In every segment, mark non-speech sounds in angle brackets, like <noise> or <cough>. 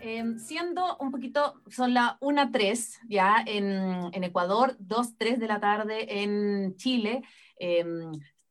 Em, siendo un poquito, son las 1.3 ya en, en, Ecuador, 2.3 de la tarde en Chile, eh,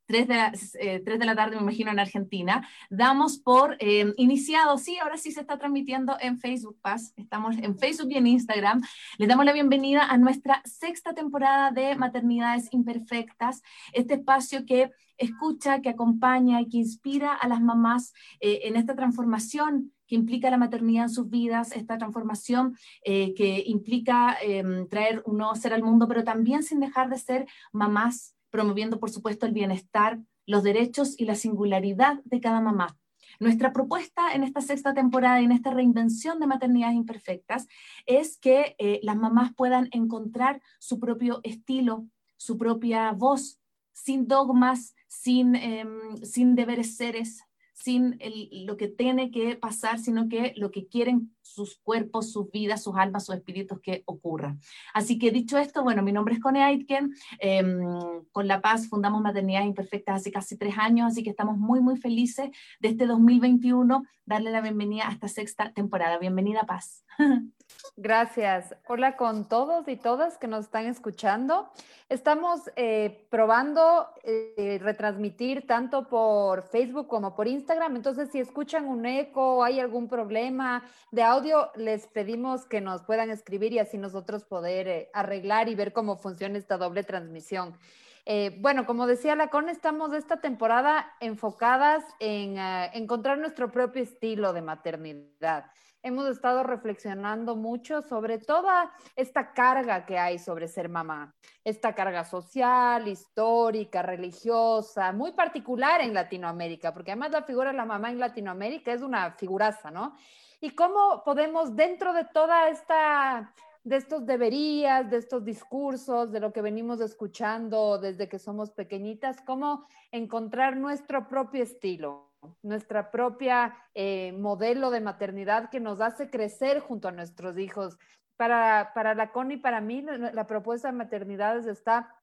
3 de, la, eh, de la tarde, me imagino, en Argentina. Damos por em, iniciado, sí, ahora sí se está transmitiendo en Facebook Paz, estamos en Facebook y en Instagram. Les damos la bienvenida a nuestra sexta temporada de Maternidades Imperfectas, este espacio que escucha, que acompaña y que inspira a las mamás eh, en esta transformación que implica la maternidad en sus vidas, esta transformación eh, que implica em, traer un nuevo ser al mundo, pero también sin dejar de ser mamás, promoviendo, por supuesto, el bienestar, los derechos y la singularidad de cada mamá. Nuestra propuesta en esta sexta temporada y en esta reinvención de maternidades imperfectas es que eh, las mamás puedan encontrar su propio estilo, su propia voz, sin dogmas, sin, em, sin deberes seres, sin lo que tiene que pasar, sino que lo que quieren sus cuerpos, sus vidas, sus almas, sus espíritus que ocurra. Así que dicho esto, bueno, mi nombre es Cone Aitken, em, con La Paz fundamos Maternidades Imperfectas hace casi tres años, así que estamos muy, muy felices de este 2021, darle la bienvenida a esta sexta temporada. Bienvenida, Paz. <laughs> Gracias. Hola con todos y todas que nos están escuchando. Estamos eh, probando eh, retransmitir tanto por Facebook como por Instagram. Entonces, si escuchan un eco o hay algún problema de audio, les pedimos que nos puedan escribir y así nosotros poder eh, arreglar y ver cómo funciona esta doble transmisión. bueno, como decía la CON, estamos esta temporada enfocadas en encontrar nuestro propio estilo de maternidad hemos estado reflexionando mucho sobre toda esta carga que hay sobre ser mamá, esta carga social, histórica, religiosa, muy particular en Latinoamérica, porque además la figura de la mamá en Latinoamérica es una figuraza, ¿no? Y cómo podemos dentro de toda esta de estos deberías, de estos discursos, de lo que venimos escuchando desde que somos pequeñitas, cómo encontrar nuestro propio estilo, nuestra propia eh, modelo de maternidad que nos hace crecer junto a nuestros hijos. Para, para la CONI, para mí, la, propuesta de maternidades está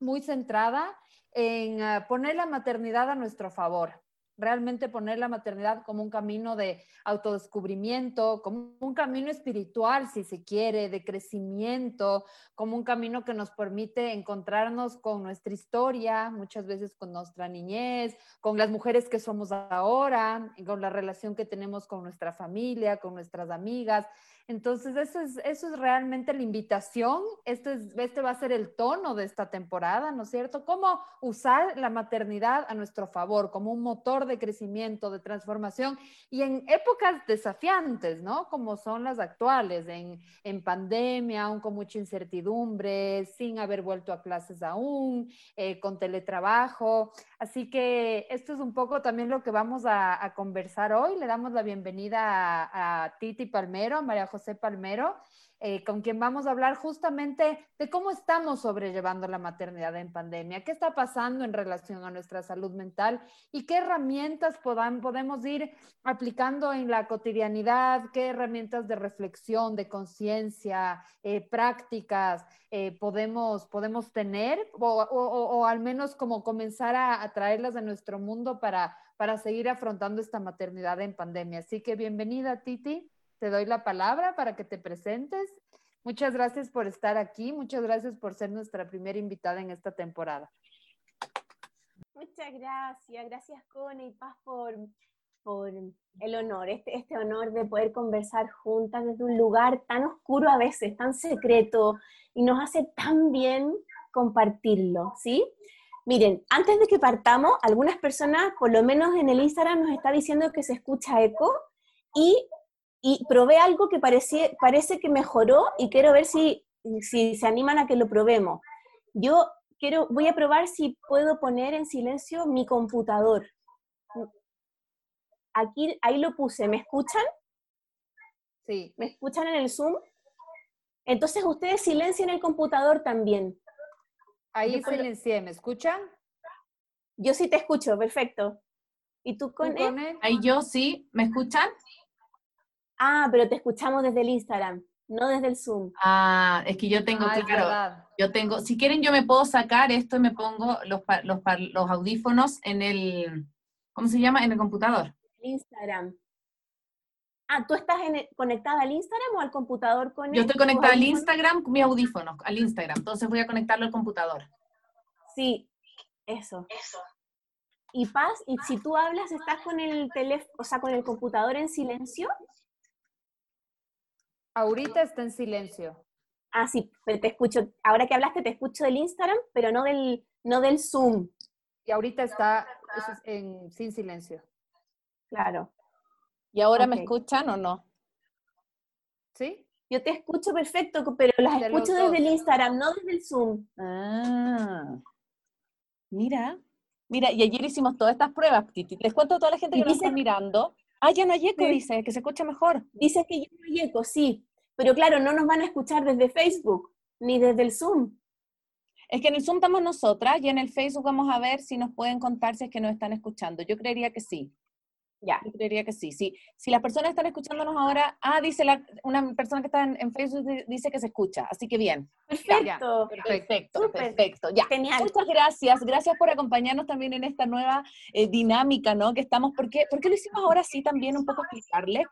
muy centrada en ah, poner la maternidad a nuestro favor realmente poner la maternidad como un camino de autodescubrimiento, como un camino espiritual, si se quiere, de crecimiento, como un camino que nos permite encontrarnos con nuestra historia, muchas veces con nuestra niñez, con las mujeres que somos ahora, con la relación que tenemos con nuestra familia, con nuestras amigas. Entonces, eso es, eso es realmente la invitación. Este, es, este va a ser el tono de esta temporada, ¿no es cierto? Cómo usar la maternidad a nuestro favor, como un motor de crecimiento, de transformación, y en épocas desafiantes, ¿no? Como son las actuales, en, en pandemia, aún con mucha incertidumbre, sin haber vuelto a clases aún, eh, con teletrabajo. Así que esto es un poco también lo que vamos a, conversar hoy. Le damos la bienvenida a, a Titi Palmero, María José Palmero, eh, con quien vamos a hablar justamente de cómo estamos sobrellevando la maternidad en pandemia, qué está pasando en relación a nuestra salud mental y qué herramientas podemos ir aplicando en la cotidianidad, qué herramientas de reflexión, de conciencia, eh, prácticas eh, podemos, podemos tener o, al menos como comenzar a, a traerlas a nuestro mundo para, para seguir afrontando esta maternidad en pandemia. Así que bienvenida, Titi te doy la palabra para que te presentes. Muchas gracias por estar aquí, muchas gracias por ser nuestra primera invitada en esta temporada. Muchas gracias, gracias Cone y Paz por, por el honor, este, este honor de poder conversar juntas desde un lugar tan oscuro a veces, tan secreto, y nos hace tan bien compartirlo, ¿sí? Miren, antes de que partamos, algunas personas, por lo menos en el Instagram, nos está diciendo que se escucha eco y y probé algo que parece, parece que mejoró y quiero ver si, si se animan a que lo probemos. Yo quiero, voy a probar si puedo poner en silencio mi computador. Aquí, ahí lo puse, ¿me escuchan? Sí. ¿Me escuchan en el Zoom? Entonces ustedes silencien el computador también. Ahí silencié, ¿me escuchan? Yo sí te escucho, perfecto. ¿Y tú, con Ahí yo sí, ¿me escuchan? Ah, pero te escuchamos desde el Instagram, no desde el Zoom. Ah, es que yo tengo, que, claro, yo tengo, si quieren yo me puedo sacar esto y me pongo los, los, los audífonos en el, ¿cómo se llama? En el computador. Instagram. Ah, ¿tú estás conectada al Instagram o al computador con Yo estoy conectada al Instagram con mi audífono, al Instagram. Entonces voy a conectarlo al computador. Sí, eso. Eso. Y Paz, y si tú hablas, ¿estás con el teléfono, o sea, con el computador en silencio? Ahorita está en silencio. Ah, sí, te escucho. Ahora que hablaste, te escucho del Instagram, pero no del, no del Zoom. Y ahorita está en, sin silencio. Claro. ¿Y ahora me escuchan o no? ¿Sí? Yo te escucho perfecto, pero las escucho desde el Instagram, no desde el Zoom. Ah. Mira, mira, y ayer hicimos todas estas pruebas, Titi. Les cuento a toda la gente que nos está mirando. Ah, ya no hay eco, dice, que se escucha mejor. Dice que ya no hay eco, sí. Pero claro, no nos van a escuchar desde Facebook, ni desde el Zoom. Es que en el Zoom estamos nosotras y en el Facebook vamos a ver si nos pueden contar si es que nos están escuchando. Yo creería que sí. Ya. Yo creería que sí. sí. Si las personas están escuchándonos ahora, ah, dice la, una persona que está en, Facebook, dice que se escucha, así que bien. Perfecto. perfecto, perfecto. Ya. Genial. Muchas gracias. Gracias por acompañarnos también en esta nueva eh, dinámica, ¿no? Que estamos, ¿por qué, ¿por qué lo hicimos ahora sí también un poco explicarle?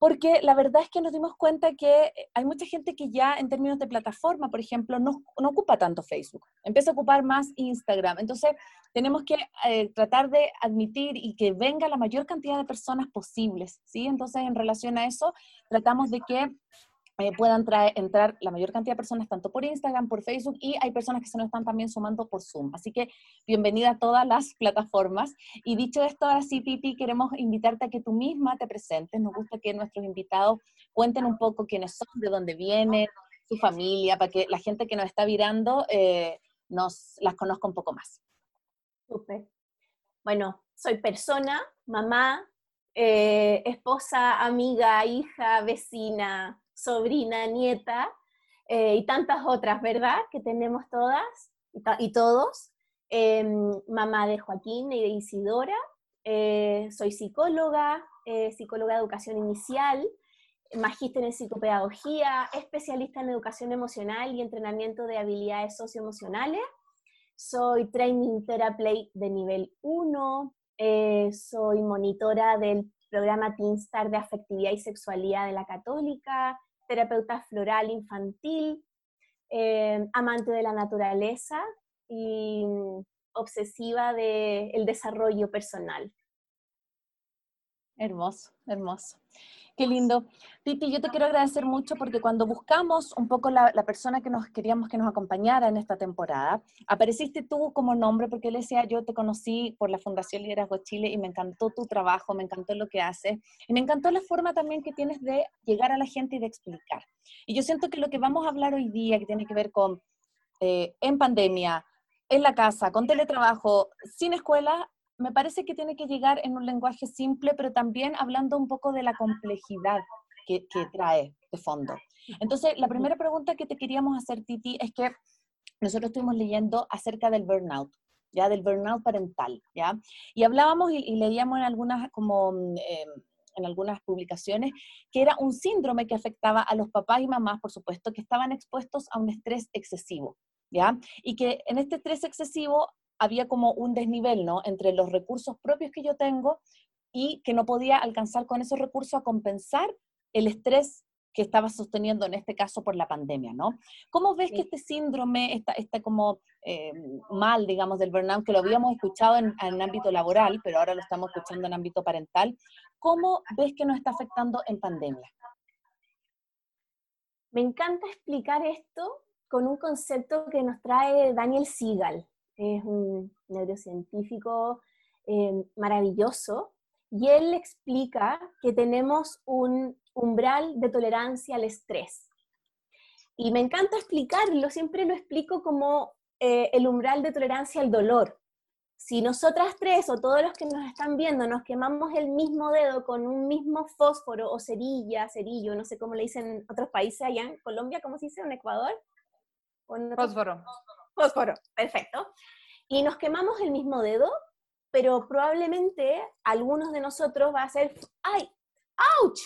Porque la verdad es que nos dimos cuenta que eh, hay mucha gente que ya en términos de plataforma, por ejemplo, no, ocupa tanto Facebook, empieza a ocupar más Instagram. Entonces, tenemos que eh, tratar de admitir y que venga la mayor cantidad de personas posibles, ¿sí? Entonces, en relación a eso, tratamos de que eh, puedan traer, entrar la mayor cantidad de personas tanto por Instagram, por Facebook y hay personas que se nos están también sumando por Zoom. Así que bienvenida a todas las plataformas. Y dicho esto, ahora sí, Titi, queremos invitarte a que tú misma te presentes. Nos gusta que nuestros invitados cuenten un poco quiénes son, de dónde vienen, su familia, para que la gente que nos está mirando eh, nos las conozca un poco más. Súper. Bueno, soy persona, mamá, eh, esposa, amiga, hija, vecina, sobrina, nieta eh, y tantas otras, ¿verdad? Que tenemos todas y, todos. Em, mamá de Joaquín y de Isidora. Eh, soy psicóloga, eh, psicóloga de educación inicial, magíster en psicopedagogía, especialista en educación emocional y entrenamiento de habilidades socioemocionales. Soy training therapy de nivel 1, soy monitora del programa Teen Star de afectividad y sexualidad de la Católica, terapeuta floral infantil, eh, amante de la naturaleza y mm, obsesiva del desarrollo personal. Hermoso, hermoso. Qué lindo. Titi, yo te quiero agradecer mucho porque cuando buscamos un poco la, persona que nos queríamos que nos acompañara en esta temporada, apareciste tú como nombre porque le decía, yo te conocí por la Fundación Liderazgo Chile y me encantó tu trabajo, me encantó lo que haces y me encantó la forma también que tienes de llegar a la gente y de explicar. Y yo siento que lo que vamos a hablar hoy día, que tiene que ver con eh, en pandemia, en la casa, con teletrabajo, sin escuela, me parece que tiene que llegar en un lenguaje simple, pero también hablando un poco de la complejidad que, trae de fondo. Entonces, la primera pregunta que te queríamos hacer, Titi, es que nosotros estuvimos leyendo acerca del burnout, ya del burnout parental, ¿ya? Y hablábamos y, leíamos en algunas, como, em, en algunas publicaciones, que era un síndrome que afectaba a los papás y mamás, por supuesto, que estaban expuestos a un estrés excesivo, ¿ya? Y que en este estrés excesivo había como un desnivel, ¿no? Entre los recursos propios que yo tengo y que no podía alcanzar con esos recursos a compensar el estrés que estaba sosteniendo en este caso por la pandemia, ¿no? ¿Cómo ves que este síndrome, está está como eh, mal, digamos, del burnout, que lo habíamos escuchado en, en, ámbito laboral, pero ahora lo estamos escuchando en ámbito parental, ¿cómo ves que nos está afectando en pandemia? Me encanta explicar esto con un concepto que nos trae Daniel Siegel es un neurocientífico eh, maravilloso, y él explica que tenemos un umbral de tolerancia al estrés. Y me encanta explicarlo, siempre lo explico como eh, el umbral de tolerancia al dolor. Si nosotras tres o todos los que nos están viendo nos quemamos el mismo dedo con un mismo fósforo o cerilla, cerillo, no sé cómo le dicen en otros países, allá en Colombia, ¿cómo se dice? ¿En Ecuador? Fósforo fósforo, perfecto. Y nos quemamos el mismo dedo, pero probablemente algunos de nosotros va a ser, ¡ay! ¡Ouch!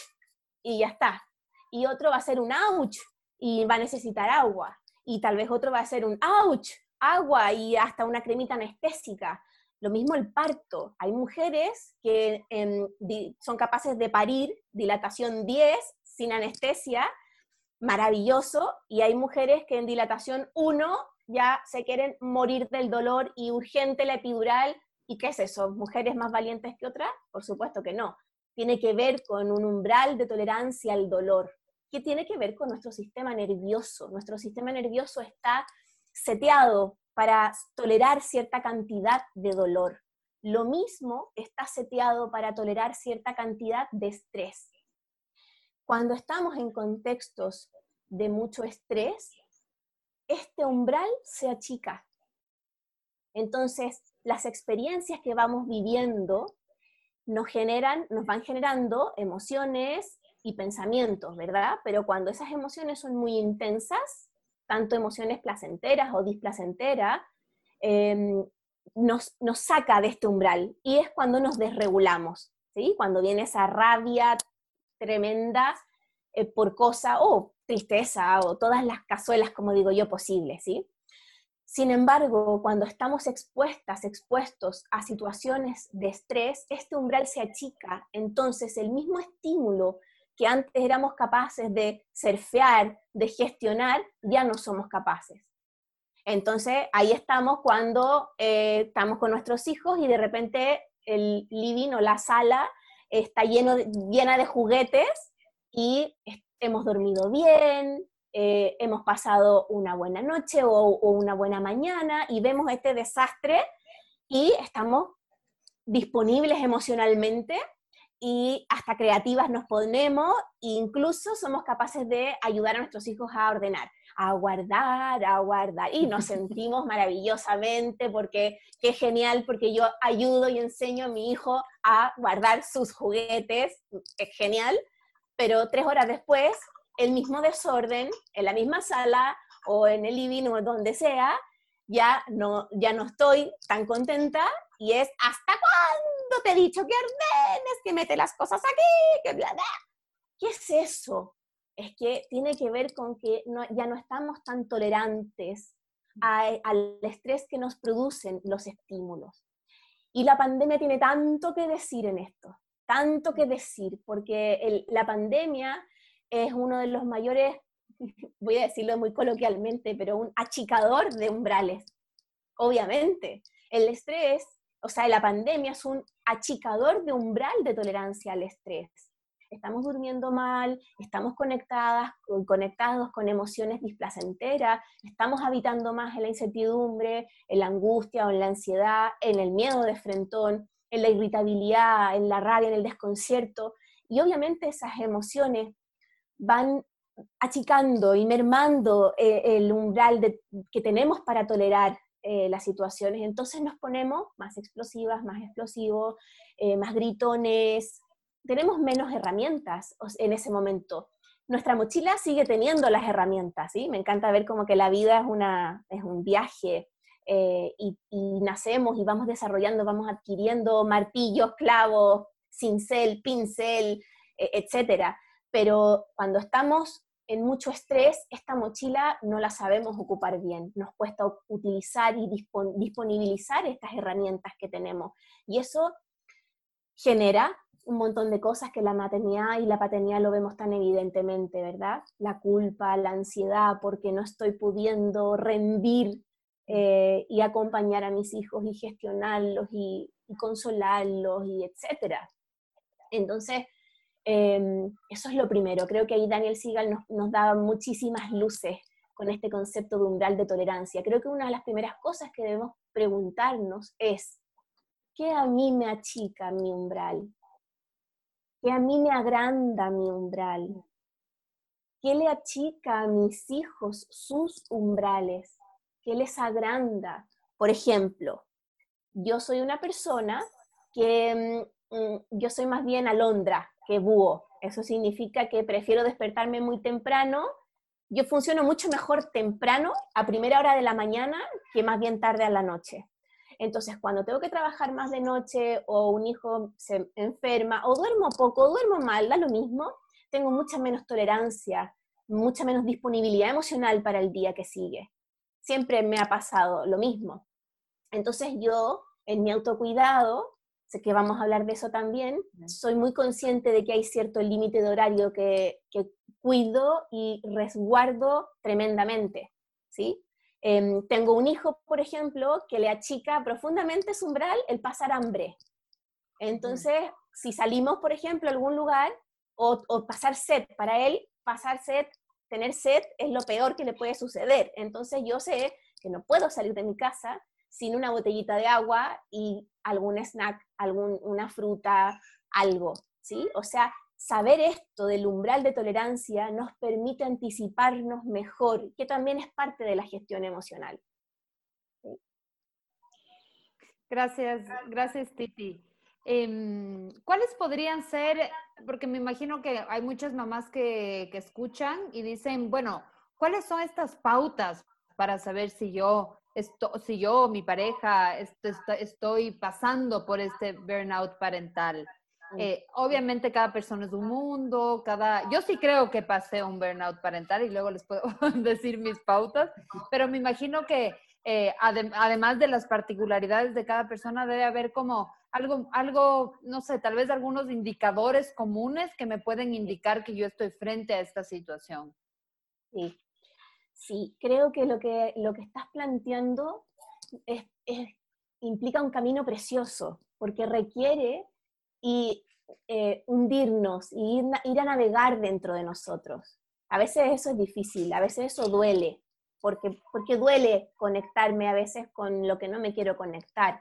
Y ya está. Y otro va a ser un ouch y va a necesitar agua. Y tal vez otro va a ser un ouch, agua y hasta una cremita anestésica. Lo mismo el parto. Hay mujeres que em, son capaces de parir dilatación 10 sin anestesia, maravilloso, y hay mujeres que en dilatación 1 ya se quieren morir del dolor y urgente la epidural. ¿Y qué es eso? ¿Mujeres más valientes que otras? Por supuesto que no. Tiene que ver con un umbral de tolerancia al dolor, que tiene que ver con nuestro sistema nervioso. Nuestro sistema nervioso está seteado para tolerar cierta cantidad de dolor. Lo mismo está seteado para tolerar cierta cantidad de estrés. Cuando estamos en contextos de mucho estrés, este umbral se achica. Entonces, las experiencias que vamos viviendo nos generan, nos van generando emociones y pensamientos, ¿verdad? Pero cuando esas emociones son muy intensas, tanto emociones placenteras o displacenteras, em, nos, nos, saca de este umbral y es cuando nos desregulamos, ¿sí? Cuando viene esa rabia tremenda eh, por cosa o tristeza o todas las cazuelas, como digo yo, posibles, ¿sí? Sin embargo, cuando estamos expuestas, expuestos a situaciones de estrés, este umbral se achica, entonces el mismo estímulo que antes éramos capaces de surfear, de gestionar, ya no somos capaces. Entonces ahí estamos cuando eh, estamos con nuestros hijos y de repente el living o la sala está lleno llena de juguetes y hemos dormido bien, eh, hemos pasado una buena noche o, o una buena mañana y vemos este desastre y estamos disponibles emocionalmente y hasta creativas nos ponemos e incluso somos capaces de ayudar a nuestros hijos a ordenar, a guardar, a guardar. Y nos <laughs> sentimos maravillosamente porque qué genial, porque yo ayudo y enseño a mi hijo a guardar sus juguetes, es genial, pero tres horas después, el mismo desorden, en la misma sala o en el living o donde sea, ya no, ya no estoy tan contenta y es ¿hasta cuándo te he dicho que ordenes, que mete las cosas aquí, que bla, bla? ¿Qué es eso? Es que tiene que ver con que ya no estamos tan tolerantes al estrés que nos producen los estímulos. Y la pandemia tiene tanto que decir en esto, tanto que decir, porque la pandemia es uno de los mayores, <laughs> voy a decirlo muy coloquialmente, pero un achicador de umbrales. Obviamente, el estrés o sea, la pandemia es un achicador de umbral de tolerancia al estrés. Estamos durmiendo mal, estamos conectadas, conectados con emociones displacenteras, estamos habitando más en la incertidumbre, en la angustia o en la ansiedad, en el miedo de frentón, en la irritabilidad, en la rabia, en el desconcierto. Y obviamente esas emociones van achicando y mermando eh, el umbral que tenemos para tolerar eh, las situaciones, entonces nos ponemos más explosivas, más explosivos, eh, más gritones, tenemos menos herramientas en ese momento. Nuestra mochila sigue teniendo las herramientas, ¿sí? Me encanta ver como que la vida es, una, es un viaje eh, y, nacemos y vamos desarrollando, vamos adquiriendo martillos, clavos, cincel, pincel, etcétera. Pero cuando estamos en mucho estrés, esta mochila no la sabemos ocupar bien, nos cuesta utilizar y disponibilizar estas herramientas que tenemos. Y eso genera un montón de cosas que la maternidad y la paternidad lo vemos tan evidentemente, ¿verdad? La culpa, la ansiedad, porque no estoy pudiendo rendir eh, y acompañar a mis hijos y gestionarlos y, consolarlos y etcétera. Entonces, Em, eso es lo primero. Creo que ahí Daniel Sigal nos, nos daba muchísimas luces con este concepto de umbral de tolerancia. Creo que una de las primeras cosas que debemos preguntarnos es, ¿qué a mí me achica mi umbral? ¿Qué a mí me agranda mi umbral? ¿Qué le achica a mis hijos sus umbrales? ¿Qué les agranda? Por ejemplo, yo soy una persona que mm, mm, yo soy más bien alondra, que búho. Eso significa que prefiero despertarme muy temprano. Yo funciono mucho mejor temprano, a primera hora de la mañana, que más bien tarde a la noche. Entonces, cuando tengo que trabajar más de noche o un hijo se enferma o duermo poco o duermo mal, da lo mismo, tengo mucha menos tolerancia, mucha menos disponibilidad emocional para el día que sigue. Siempre me ha pasado lo mismo. Entonces yo en mi autocuidado, sé que vamos a hablar de eso también, soy muy consciente de que hay cierto límite de horario que, que, cuido y resguardo tremendamente, ¿sí? Em, tengo un hijo, por ejemplo, que le achica profundamente su umbral el pasar hambre. Entonces, si salimos, por ejemplo, a algún lugar, o, o pasar sed, para él pasar sed, tener sed es lo peor que le puede suceder. Entonces yo sé que no puedo salir de mi casa sin una botellita de agua y algún snack, alguna fruta, algo, ¿sí? O sea, saber esto del umbral de tolerancia nos permite anticiparnos mejor, que también es parte de la gestión emocional. Gracias, gracias Titi. Em, ¿Cuáles podrían ser, porque me imagino que hay muchas mamás que, que escuchan y dicen, bueno, ¿cuáles son estas pautas para saber si yo, esto, si yo, mi pareja, estoy pasando por este burnout parental? Eh, obviamente cada persona es un mundo, cada... Yo sí creo que pasé un burnout parental y luego les puedo <laughs> decir mis pautas, pero me imagino que eh, además de las particularidades de cada persona, debe haber como algo, algo, no sé, tal vez algunos indicadores comunes que me pueden indicar que yo estoy frente a esta situación. Sí, sí creo que lo que, lo que estás planteando es, implica un camino precioso, porque requiere y, eh, hundirnos y ir, ir a navegar dentro de nosotros. A veces eso es difícil, a veces eso duele, porque, porque duele conectarme a veces con lo que no me quiero conectar.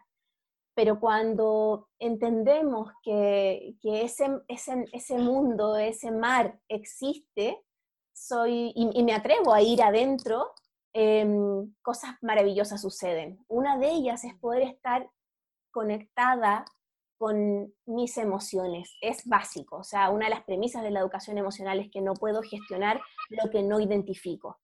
Pero cuando entendemos que, ese, ese, ese, mundo, ese mar existe, soy, y, me atrevo a ir adentro, em, cosas maravillosas suceden. Una de ellas es poder estar conectada con mis emociones. Es básico. O sea, una de las premisas de la educación emocional es que no puedo gestionar lo que no identifico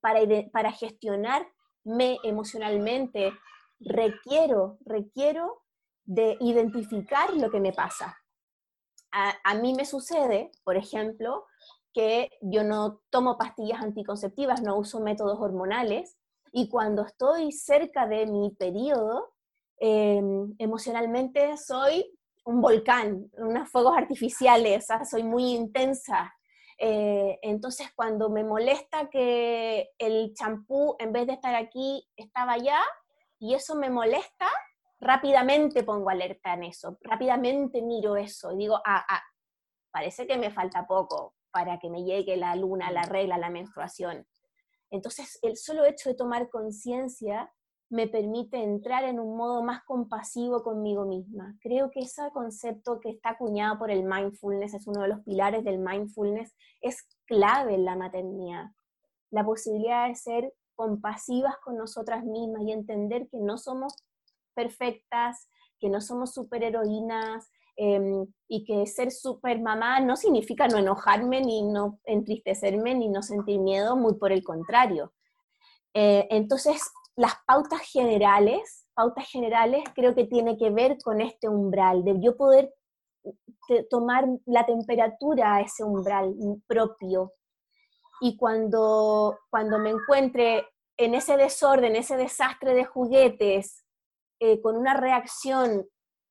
para, para gestionarme emocionalmente, requiero, requiero de identificar lo que me pasa. A, a, mí me sucede, por ejemplo, que yo no tomo pastillas anticonceptivas, no uso métodos hormonales, y cuando estoy cerca de mi periodo, em, emocionalmente soy un volcán, unos fuegos artificiales, soy muy intensa, eh, entonces, cuando me molesta que el champú, en vez de estar aquí, estaba allá, y eso me molesta, rápidamente pongo alerta en eso, rápidamente miro eso y digo, ah, ah, parece que me falta poco para que me llegue la luna, la regla, la menstruación. Entonces, el solo hecho de tomar conciencia me permite entrar en un modo más compasivo conmigo misma. Creo que ese concepto que está acuñado por el mindfulness, es uno de los pilares del mindfulness, es clave en la maternidad. La posibilidad de ser compasivas con nosotras mismas y entender que no somos perfectas, que no somos superheroínas eh, y que ser super mamá no significa no enojarme, ni no entristecerme, ni no sentir miedo, muy por el contrario. Eh, entonces, las pautas generales, pautas generales creo que tiene que ver con este umbral, de yo poder tomar la temperatura a ese umbral propio. Y cuando, cuando me encuentre en ese desorden, ese desastre de juguetes, eh, con una reacción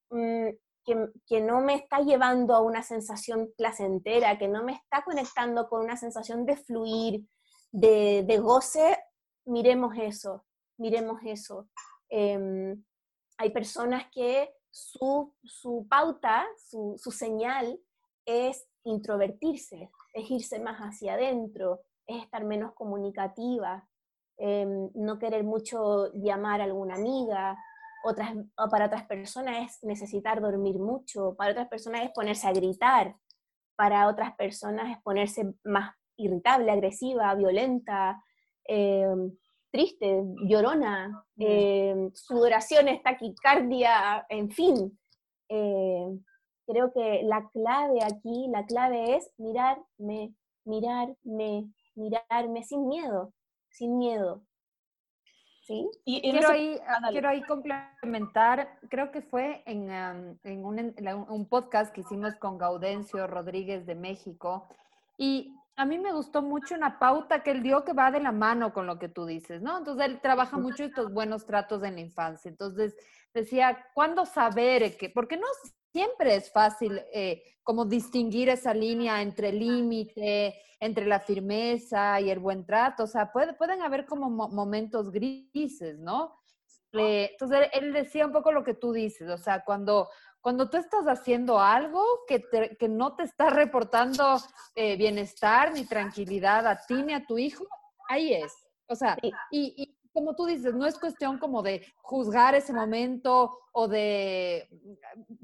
mm, que, que, no me está llevando a una sensación placentera, que no me está conectando con una sensación de fluir, de, de goce, miremos eso miremos eso. Em, hay personas que su, pauta, su, señal es introvertirse, es irse más hacia adentro, es estar menos comunicativa, em, no querer mucho llamar a alguna amiga, otras, o para otras personas es necesitar dormir mucho, para otras personas es ponerse a gritar, para otras personas es ponerse más irritable, agresiva, violenta. Em, triste, llorona, eh, sudoraciones, taquicardia, en fin. Creo que la clave aquí, la clave es mirarme, mirarme, mirarme sin miedo, sin miedo. ¿Sí? Y, quiero, ahí, ah, quiero ahí complementar, creo que fue en, en, un, un, podcast que hicimos con Gaudencio Rodríguez de México, y a mí me gustó mucho una pauta que él dio que va de la mano con lo que tú dices, ¿no? Entonces él trabaja mucho estos buenos tratos en la infancia. Entonces decía, ¿cuándo saber que? Porque no siempre es fácil eh, como distinguir esa línea entre límite, entre la firmeza y el buen trato. O sea, pueden haber como momentos grises, ¿no? Eh, entonces él decía un poco lo que tú dices, o sea, cuando cuando tú estás haciendo algo que, que no te está reportando eh, bienestar ni tranquilidad a ti ni a tu hijo, ahí es. O sea, y, y, como tú dices, no es cuestión como de juzgar ese momento o de,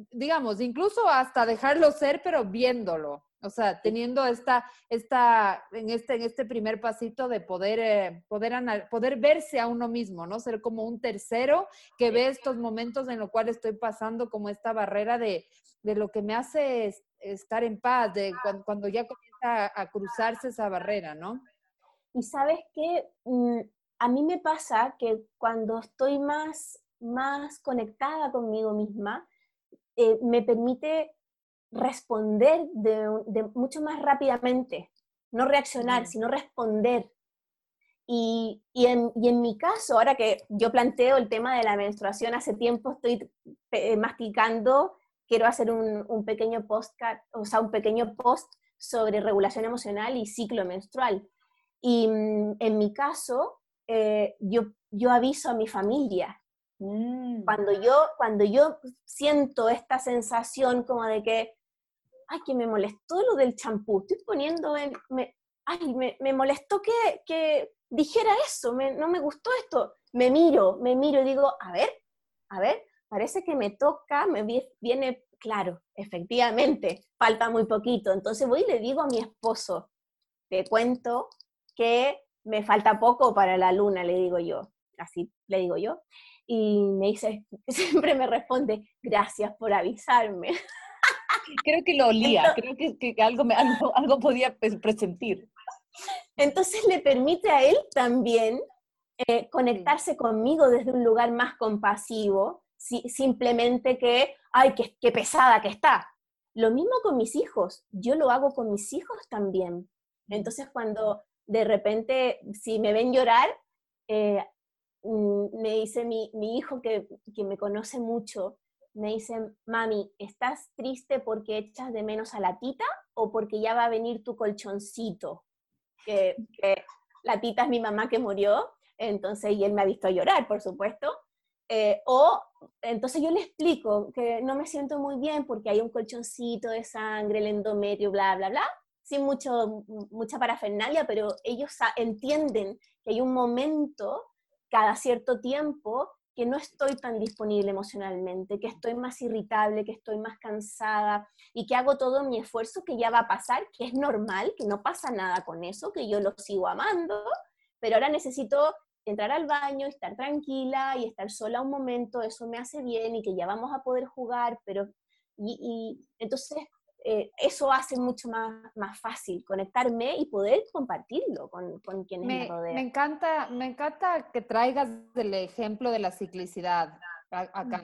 digamos, incluso hasta dejarlo ser, pero viéndolo. O sea, teniendo esta, esta, en este, en este primer pasito de poder, eh, poder, poder verse a uno mismo, ¿no? Ser como un tercero que ve estos momentos en los cuales estoy pasando como esta barrera de, de lo que me hace estar en paz, de cuando, ya comienza a, cruzarse esa barrera, ¿no? Y sabes que mm, a mí me pasa que cuando estoy más, más conectada conmigo misma, eh, me permite responder de, mucho más rápidamente, no reaccionar, sino responder. Y, en, mi caso, ahora que yo planteo el tema de la menstruación, hace tiempo estoy eh, masticando, quiero hacer un, pequeño postcard, o sea, un pequeño post sobre regulación emocional y ciclo menstrual. Y mm, en mi caso, eh, yo, yo aviso a mi familia. Mm. Cuando, yo, cuando yo siento esta sensación como de que ay, que me molestó lo del champú, estoy poniendo en, me, ay, me, me molestó que, que, dijera eso, no me gustó esto, me miro, me miro y digo, a ver, a ver, parece que me toca, me viene, claro, efectivamente, falta muy poquito, entonces voy y le digo a mi esposo, te cuento que me falta poco para la luna, le digo yo, así le digo yo, y me dice, <laughs> siempre me responde, gracias por avisarme. <laughs> creo que lo olía, creo que, algo, me, algo, podía presentir. Entonces le permite a él también eh, conectarse conmigo desde un lugar más compasivo, simplemente que, ay, qué, qué, pesada que está. Lo mismo con mis hijos, yo lo hago con mis hijos también. Entonces cuando de repente, si me ven llorar, eh, mm, me dice mi, hijo que, que, me conoce mucho, me dicen, mami, ¿estás triste porque echas de menos a la tita o porque ya va a venir tu colchoncito? Que, la tita es mi mamá que murió, entonces, y él me ha visto llorar, por supuesto. Eh, o entonces yo le explico que no me siento muy bien porque hay un colchoncito de sangre, el endometrio, bla, bla, bla, sin mucho, mucha parafernalia, pero ellos entienden que hay un momento cada cierto tiempo que no estoy tan disponible emocionalmente, que estoy más irritable, que estoy más cansada y que hago todo mi esfuerzo que ya va a pasar, que es normal, que no pasa nada con eso, que yo lo sigo amando, pero ahora necesito entrar al baño, estar tranquila y estar sola un momento, eso me hace bien y que ya vamos a poder jugar, pero y, y entonces eh, eso hace mucho más, más fácil conectarme y poder compartirlo con, con quienes me, rodean. Me encanta, me encanta que traigas el ejemplo de la ciclicidad acá.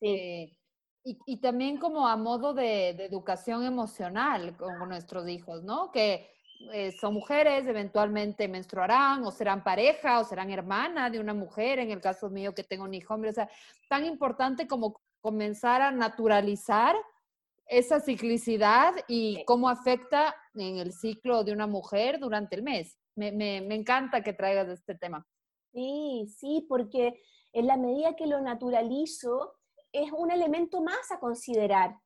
Eh, y, y, también como a modo de, de, educación emocional con nuestros hijos, ¿no? Que eh, son mujeres, eventualmente menstruarán o serán pareja o serán hermana de una mujer, en el caso mío que tengo un hijo hombre, o sea, tan importante como comenzar a naturalizar esa ciclicidad y cómo afecta en el ciclo de una mujer durante el mes. Me, encanta que traigas este tema. Sí, sí, porque en la medida que lo naturalizo, es un elemento más a considerar.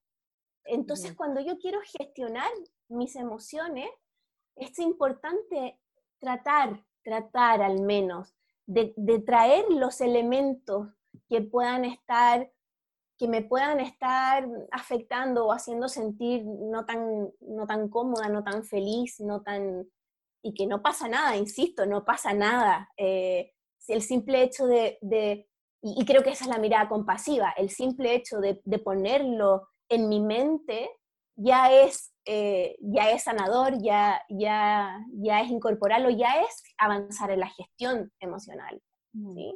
Entonces, cuando yo quiero gestionar mis emociones, es importante tratar, tratar al menos, de, de traer los elementos que puedan estar que me puedan estar afectando o haciendo sentir no tan, no tan cómoda, no tan feliz, no tan... y que no pasa nada, insisto, no pasa nada. Eh, el simple hecho de, de y, creo que esa es la mirada compasiva, el simple hecho de, de ponerlo en mi mente ya es, eh, ya es sanador, ya, ya, ya es incorporarlo, ya es avanzar en la gestión emocional. ¿sí?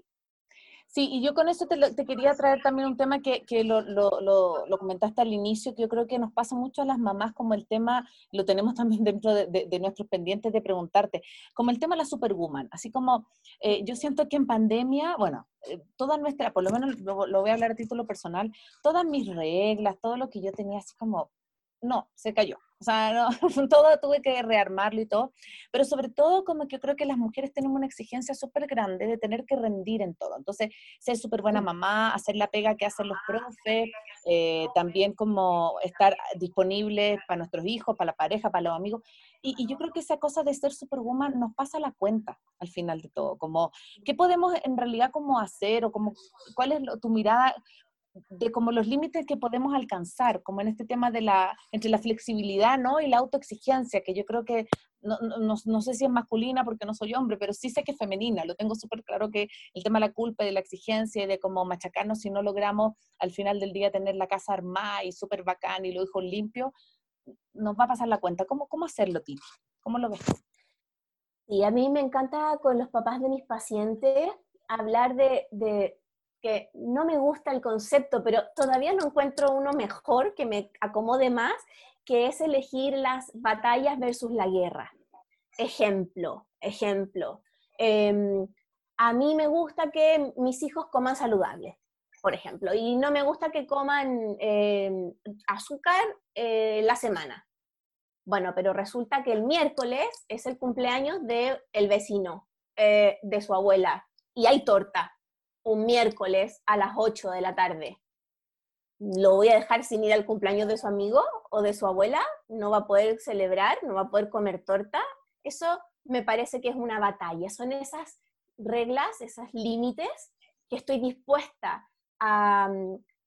Sí, y yo con eso te, quería traer también un tema que, que lo, lo, lo, comentaste al inicio, que yo creo que nos pasa mucho a las mamás como el tema, lo tenemos <laughs> también dentro de, de, nuestros pendientes de preguntarte, como el tema de la superwoman, así como eh, yo siento que en pandemia, bueno, eh, toda nuestra, por lo menos lo voy a hablar a título personal, todas mis reglas, todo lo que yo tenía así como no, se cayó. O sea, no, <laughs> todo tuve que rearmarlo y todo, pero sobre todo como que yo creo que las mujeres tenemos una exigencia súper grande de tener que rendir en todo. Entonces, ser súper buena mamá, hacer la pega que hacen los profes, eh, también como estar disponibles para nuestros hijos, para la pareja, para los amigos. Y, y yo creo que esa cosa de ser superwoman nos pasa la cuenta al final de todo, como qué podemos en realidad como hacer o como cuál es tu mirada de como los límites que podemos alcanzar, como en este tema de la, entre la flexibilidad, ¿no? Y la autoexigencia, que yo creo que, no, no, no sé si es masculina porque no soy hombre, pero sí sé que es femenina, lo tengo súper claro que el tema de la culpa y de la exigencia y de como machacarnos si no logramos al final del día tener la casa armada y súper bacán y los hijos limpios, nos va a pasar la cuenta. ¿Cómo, cómo hacerlo, Titi? ¿Cómo lo ves Y a mí me encanta con los papás de mis pacientes hablar de no me gusta el concepto, pero todavía no encuentro uno mejor que me acomode más, que es elegir las batallas versus la guerra. Ejemplo, ejemplo. Em, a mí me gusta que mis hijos coman saludable, por ejemplo, y no me gusta que coman em, azúcar eh, la semana. Bueno, pero resulta que el miércoles es el cumpleaños del el vecino, eh, de su abuela, y hay torta un miércoles a las 8 de la tarde. ¿Lo voy a dejar sin ir al cumpleaños de su amigo o de su abuela? ¿No va a poder celebrar? ¿No va a poder comer torta? Eso me parece que es una batalla. Son esas reglas, esos límites que estoy dispuesta a,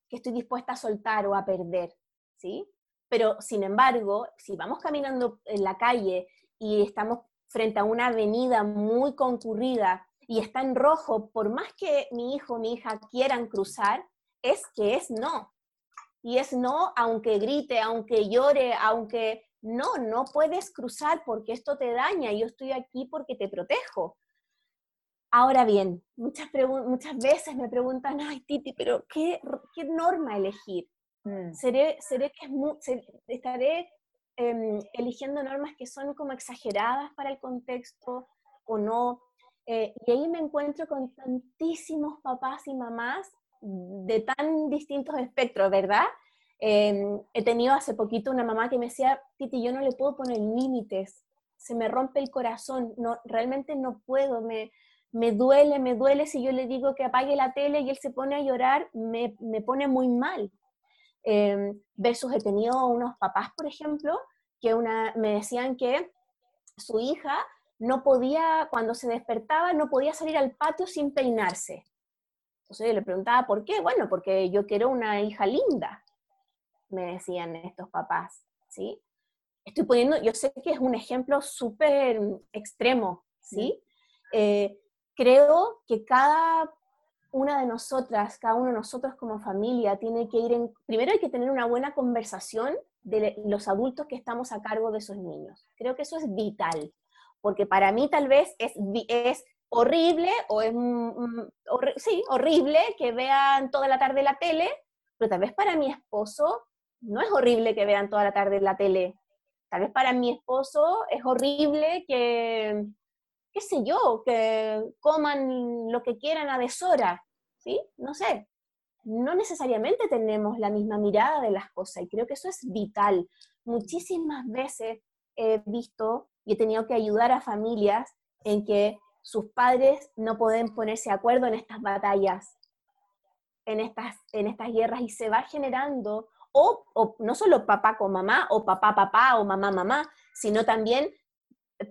que estoy dispuesta a soltar o a perder, ¿sí? Pero, sin embargo, si vamos caminando en la calle y estamos frente a una avenida muy concurrida y está en rojo, por más que mi hijo o mi hija quieran cruzar, es que es no. Y es no, aunque grite, aunque llore, aunque no, no puedes cruzar porque esto te daña, yo estoy aquí porque te protejo. Ahora bien, muchas, muchas veces me preguntan, ay Titi, pero ¿qué, qué norma elegir? Mm. ¿Seré, seré que es estaré em, eligiendo normas que son como exageradas para el contexto o no? Eh, y ahí me encuentro con tantísimos papás y mamás de tan distintos espectros, ¿verdad? Em, he tenido hace poquito una mamá que me decía, Titi, yo no le puedo poner límites, se me rompe el corazón, no, realmente no puedo, me, me duele, me duele si yo le digo que apague la tele y él se pone a llorar, me, me pone muy mal. Eh, versus he tenido unos papás, por ejemplo, que una, me decían que su hija no podía, cuando se despertaba, no podía salir al patio sin peinarse. Entonces yo le preguntaba, ¿por qué? Bueno, porque yo quiero una hija linda, me decían estos papás, ¿sí? Estoy poniendo, yo sé que es un ejemplo súper extremo, ¿sí? Eh, creo que cada una de nosotras, cada uno de nosotros como familia tiene que ir en, primero hay que tener una buena conversación de los adultos que estamos a cargo de esos niños. Creo que eso es vital porque para mí tal vez es, es horrible o es sí, horrible que vean toda la tarde la tele, pero tal vez para mi esposo no es horrible que vean toda la tarde la tele. Tal vez para mi esposo es horrible que, qué sé yo, que coman lo que quieran a deshora, ¿sí? No sé. No necesariamente tenemos la misma mirada de las cosas y creo que eso es vital. Muchísimas veces he visto y he tenido que ayudar a familias en que sus padres no pueden ponerse de acuerdo en estas batallas, en estas, en estas guerras, y se va generando, o, o no solo papá con mamá, o papá papá, o mamá mamá, sino también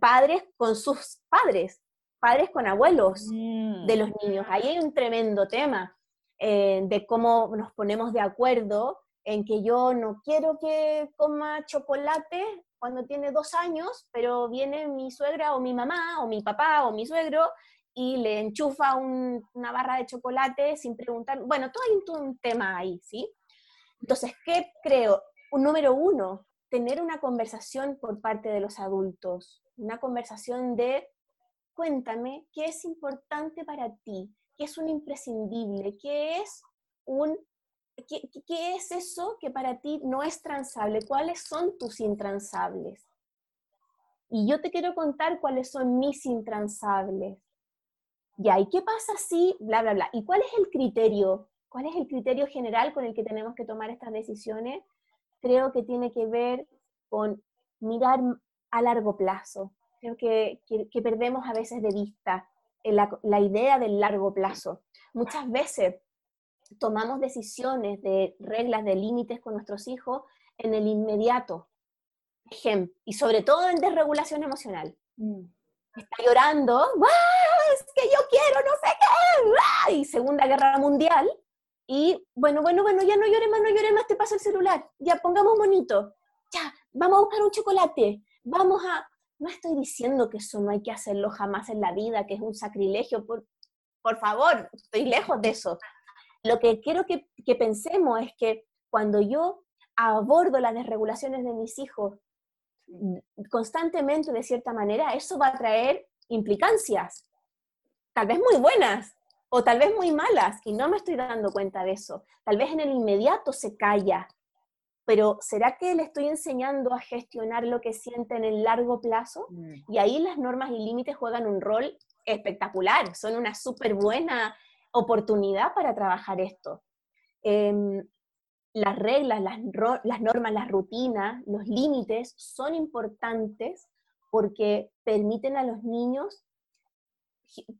padres con sus padres, padres con abuelos mm. de los niños. Ahí hay un tremendo tema eh, de cómo nos ponemos de acuerdo en que yo no quiero que coma chocolate cuando tiene dos años, pero viene mi suegra o mi mamá o mi papá o mi suegro y le enchufa una barra de chocolate sin preguntar. Bueno, todo hay un tema ahí, ¿sí? Entonces, ¿qué creo? Un número uno, tener una conversación por parte de los adultos, una conversación de, cuéntame, ¿qué es importante para ti? qué es un imprescindible, qué es un ¿Qué, ¿Qué, es eso que para ti no es transable? ¿Cuáles son tus intransables? Y yo te quiero contar cuáles son mis intransables. Ya, ¿y qué pasa si, bla, bla, bla? ¿Y cuál es el criterio? ¿Cuál es el criterio general con el que tenemos que tomar estas decisiones? Creo que tiene que ver con mirar a largo plazo. Creo que, que, perdemos a veces de vista la, la idea del largo plazo. Muchas veces tomamos decisiones de reglas, de límites con nuestros hijos en el inmediato. Ejemplo, y sobre todo en desregulación emocional. Mm. Está llorando, es que yo quiero, no sé qué, y Segunda Guerra Mundial, y bueno, bueno, bueno, ya no llore más, no llore más, te paso el celular, ya pongamos bonito, ya, vamos a buscar un chocolate, vamos a... No estoy diciendo que eso no hay que hacerlo jamás en la vida, que es un sacrilegio, por, por favor, estoy lejos de eso. Lo que quiero que, que pensemos es que cuando yo abordo las desregulaciones de mis hijos constantemente de cierta manera, eso va a traer implicancias, tal vez muy buenas o tal vez muy malas, y no me estoy dando cuenta de eso. Tal vez en el inmediato se calla, pero ¿será que le estoy enseñando a gestionar lo que siente en el largo plazo? Mm. Y ahí las normas y límites juegan un rol espectacular, son una súper buena oportunidad para trabajar esto. Em, las reglas, las, las normas, las rutinas, los límites son importantes porque permiten a los niños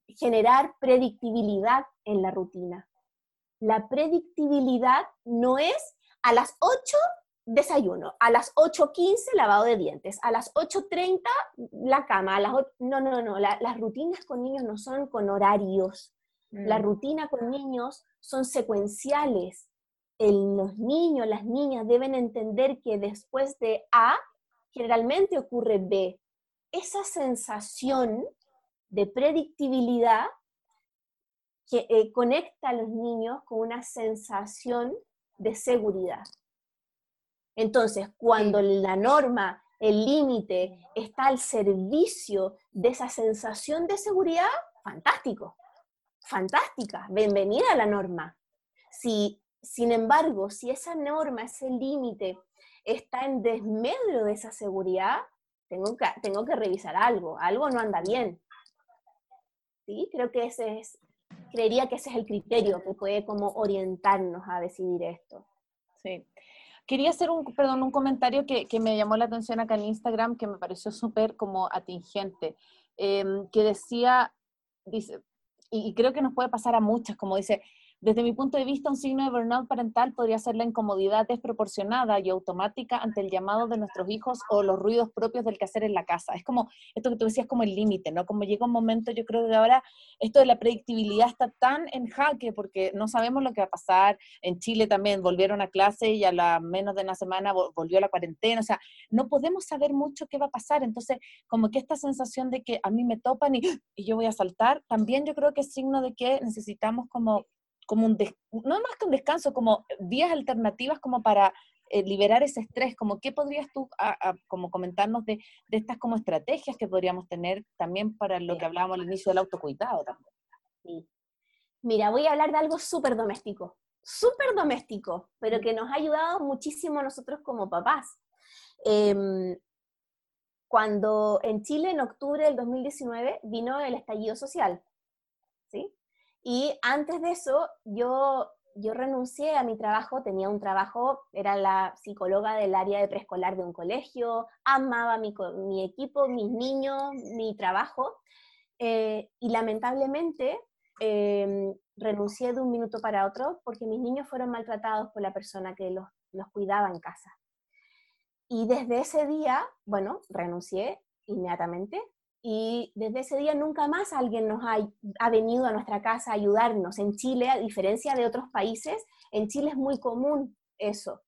generar predictibilidad en la rutina. La predictibilidad no es a las 8 desayuno, a las 8.15 lavado de dientes, a las 8.30 la cama, no, no, no, las rutinas con niños no son con horarios. La mm. rutina con niños son secuenciales, los niños, las niñas deben entender que después de A, generalmente ocurre B. Esa sensación de predictibilidad que eh, conecta a los niños con una sensación de seguridad. Entonces, cuando la norma, el límite está al servicio de esa sensación de seguridad, fantástico, fantástica, bienvenida a la norma. Si sin embargo, si esa norma, ese límite está en desmedro de esa seguridad, tengo que, tengo que revisar algo, algo no anda bien. ¿Sí? Creo que ese es, creería que ese es el criterio que puede como orientarnos a decidir esto. Sí. Quería hacer un, perdón, un comentario que, que me llamó la atención acá en Instagram, que me pareció súper como atingente, em, que decía, dice, y, creo que nos puede pasar a muchas, como dice, desde mi punto de vista, un signo de burnout parental podría ser la incomodidad desproporcionada y automática ante el llamado de nuestros hijos o los ruidos propios del quehacer en la casa. Es como esto que tú decías, como el límite, ¿no? Como llega un momento, yo creo que ahora esto de la predictibilidad está tan en jaque porque no sabemos lo que va a pasar. En Chile también volvieron a clase y a menos de una semana volvió la cuarentena. O sea, no podemos saber mucho qué va a pasar. Entonces, como que esta sensación de que a mí me topan y, y yo voy a saltar, también yo creo que es signo de que necesitamos como como un, no más que un descanso, como vías alternativas como para eh, liberar ese estrés, como qué podrías tú como comentarnos de, de, estas como estrategias que podríamos tener también para lo que hablábamos al inicio del autocuidado también. Sí. Mira, voy a hablar de algo súper doméstico, súper doméstico, pero que nos ha ayudado muchísimo a nosotros como papás. Em, cuando en Chile, en octubre del 2019, vino el estallido social. Y antes de eso, yo, yo renuncié a mi trabajo, tenía un trabajo, era la psicóloga del área de preescolar de un colegio, amaba mi, mi equipo, mis niños, mi trabajo, eh, y lamentablemente em, renuncié de un minuto para otro porque mis niños fueron maltratados por la persona que los, los cuidaba en casa. Y desde ese día, bueno, renuncié inmediatamente, y desde ese día nunca más alguien nos ha, ha, venido a nuestra casa a ayudarnos. En Chile, a diferencia de otros países, en Chile es muy común eso,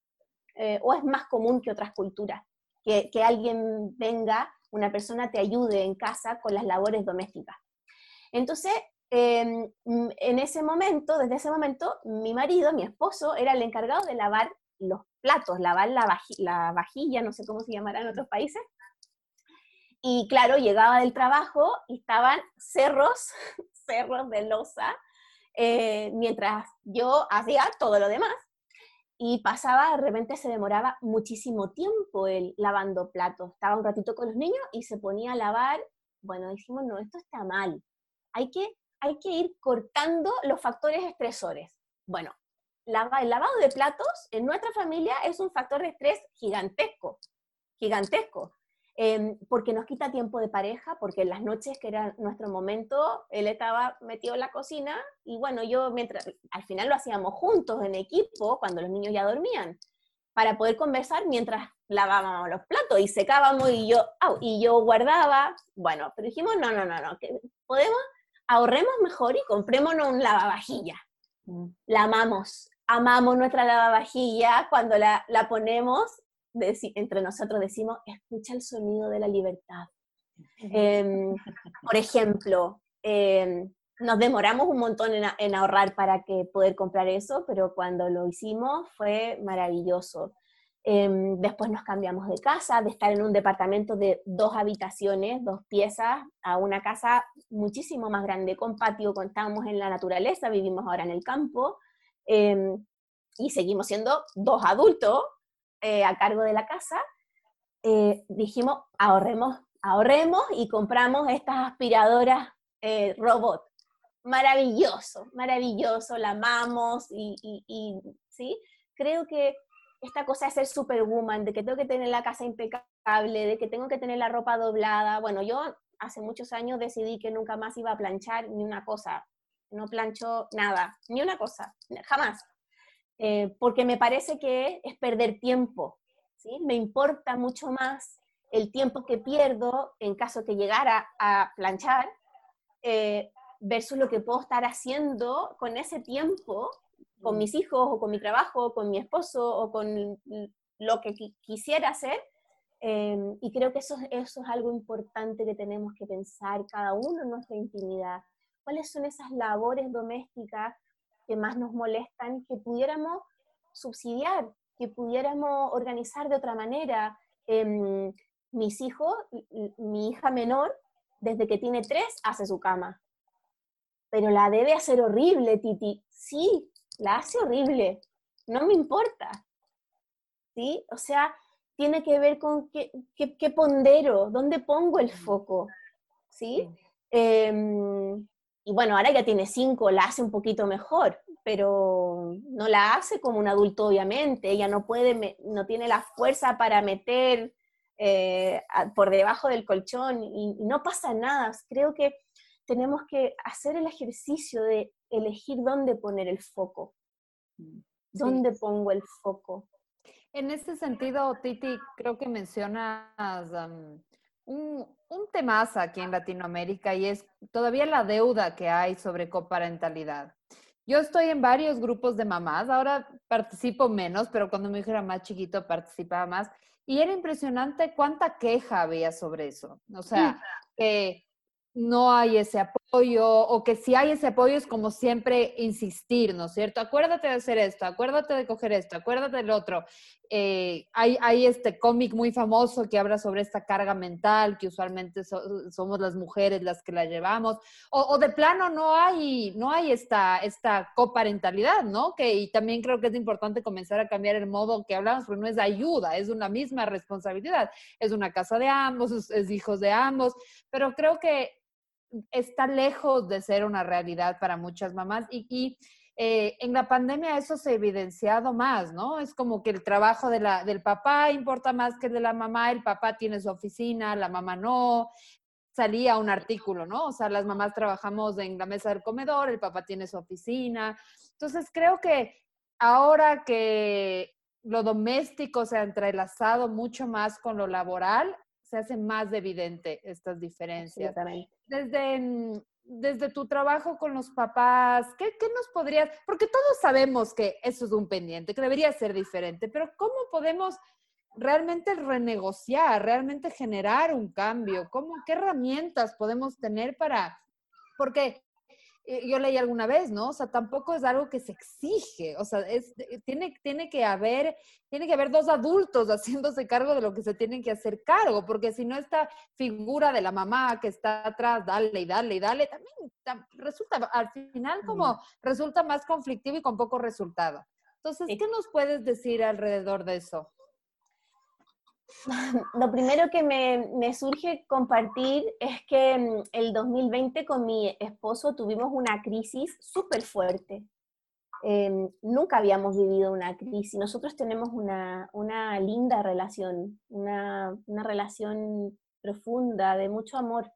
eh, o es más común que otras culturas, que, que, alguien venga, una persona te ayude en casa con las labores domésticas. Entonces, em, en ese momento, desde ese momento, mi marido, mi esposo, era el encargado de lavar los platos, lavar la, la vajilla, no sé cómo se llamará en otros países, y claro, llegaba del trabajo y estaban cerros, <laughs> cerros de losa eh, mientras yo hacía todo lo demás. Y pasaba, de repente se demoraba muchísimo tiempo el lavando platos. Estaba un ratito con los niños y se ponía a lavar. Bueno, dijimos, no, esto está mal. Hay que, hay que ir cortando los factores estresores. Bueno, el lavado de platos en nuestra familia es un factor de estrés gigantesco, gigantesco. Em, porque nos quita tiempo de pareja, porque en las noches, que era nuestro momento, él estaba metido en la cocina y bueno, yo mientras, al final lo hacíamos juntos en equipo, cuando los niños ya dormían, para poder conversar mientras lavábamos los platos y secábamos y yo, y yo guardaba, bueno, pero dijimos, no, no, no, no, que podemos, ahorremos mejor y comprémonos un lavavajilla. Mm. La amamos, amamos nuestra lavavajilla cuando la, la ponemos entre nosotros decimos, escucha el sonido de la libertad. Em, por ejemplo, em, nos demoramos un montón en, ahorrar para que poder comprar eso, pero cuando lo hicimos fue maravilloso. Em, después nos cambiamos de casa, de estar en un departamento de dos habitaciones, dos piezas, a una casa muchísimo más grande, con patio, contamos en la naturaleza, vivimos ahora en el campo, y seguimos siendo dos adultos eh, a cargo de la casa, eh, dijimos, ahorremos, ahorremos y compramos estas aspiradoras eh, robot. Maravilloso, maravilloso, la amamos y, ¿sí? Creo que esta cosa de ser superwoman, de que tengo que tener la casa impecable, de que tengo que tener la ropa doblada. Bueno, yo hace muchos años decidí que nunca más iba a planchar ni una cosa. No plancho nada, ni una cosa, jamás. Eh, porque me parece que es perder tiempo, ¿sí? Me importa mucho más el tiempo que pierdo en caso que llegara a planchar eh, versus lo que puedo estar haciendo con ese tiempo, con mis hijos o con mi trabajo, con mi esposo o con lo que quisiera hacer. Em, y creo que eso, eso es algo importante que tenemos que pensar cada uno en nuestra intimidad. ¿Cuáles son esas labores domésticas que más nos molestan, que pudiéramos subsidiar, que pudiéramos organizar de otra manera. Em, mis hijos, mi hija menor, desde que tiene tres, hace su cama. Pero la debe hacer horrible, Titi. Sí, la hace horrible. No me importa. ¿Sí? O sea, tiene que ver con qué, qué, pondero, dónde pongo el foco. ¿Sí? Em, y bueno, ahora ya tiene cinco, la hace un poquito mejor, pero no la hace como un adulto, obviamente. Ella no puede, no tiene la fuerza para meter eh, por debajo del colchón y, no pasa nada. Creo que tenemos que hacer el ejercicio de elegir dónde poner el foco. ¿Dónde pongo el foco? En ese sentido, Titi, creo que mencionas un, un temazo aquí en Latinoamérica y es todavía la deuda que hay sobre coparentalidad. Yo estoy en varios grupos de mamás, ahora participo menos, pero cuando mi hijo era más chiquito participaba más. Y era impresionante cuánta queja había sobre eso. O sea, <laughs> que no hay ese apoyo o que si hay ese apoyo es como siempre insistir, ¿no es cierto? Acuérdate de hacer esto, acuérdate de coger esto, acuérdate del otro. Eh, hay, hay, este cómic muy famoso que habla sobre esta carga mental que usualmente somos las mujeres las que la llevamos o, o, de plano no hay no hay esta esta coparentalidad no que y también creo que es importante comenzar a cambiar el modo que hablamos porque no es ayuda es una misma responsabilidad. Es una casa de ambos es, es hijos de ambos pero creo que está lejos de ser una realidad para muchas mamás y, eh, en la pandemia eso se ha evidenciado más, ¿no? Es como que el trabajo de la, del papá importa más que el de la mamá, el papá tiene su oficina, la mamá no. Salía un artículo, ¿no? O sea, las mamás trabajamos en la mesa del comedor, el papá tiene su oficina. Entonces, creo que ahora que lo doméstico se ha entrelazado mucho más con lo laboral, se hace más evidente estas diferencias. Desde, desde tu trabajo con los papás, ¿qué, ¿qué, nos podrías, porque todos sabemos que eso es un pendiente, que debería ser diferente, pero ¿cómo podemos realmente renegociar, realmente generar un cambio? ¿Cómo, ¿Qué herramientas podemos tener para, porque yo leí alguna vez, ¿no? O sea, tampoco es algo que se exige, o sea, es, tiene, tiene, que haber, tiene que haber dos adultos <laughs> haciéndose cargo de lo que se tienen que hacer cargo, porque si no esta figura de la mamá que está atrás, dale y dale y dale, también resulta, al final como resulta más conflictivo y con poco resultado. Entonces, ¿qué nos puedes decir alrededor de eso? <laughs> Lo primero que me, surge compartir es que mm, el 2020 con mi esposo tuvimos una crisis súper fuerte. Em, nunca habíamos vivido una crisis. Nosotros tenemos una, linda relación, una, relación profunda, de mucho amor.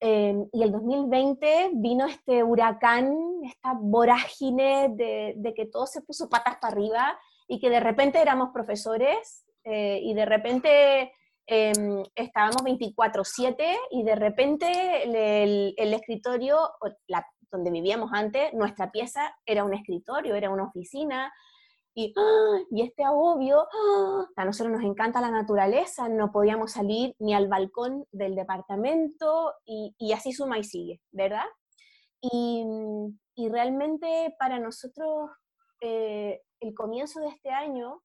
Em, y el 2020 vino este huracán, esta vorágine de, de que todo se puso patas para arriba y que de repente éramos profesores eh, y de repente em, estábamos 24/7 y de repente el, escritorio, donde vivíamos antes, nuestra pieza era un escritorio, era una oficina, y, ¡ah! y este agobio, ¡ah! a nosotros nos encanta la naturaleza, no podíamos salir ni al balcón del departamento y, y así suma y sigue, ¿verdad? Y, y realmente para nosotros eh, el comienzo de este año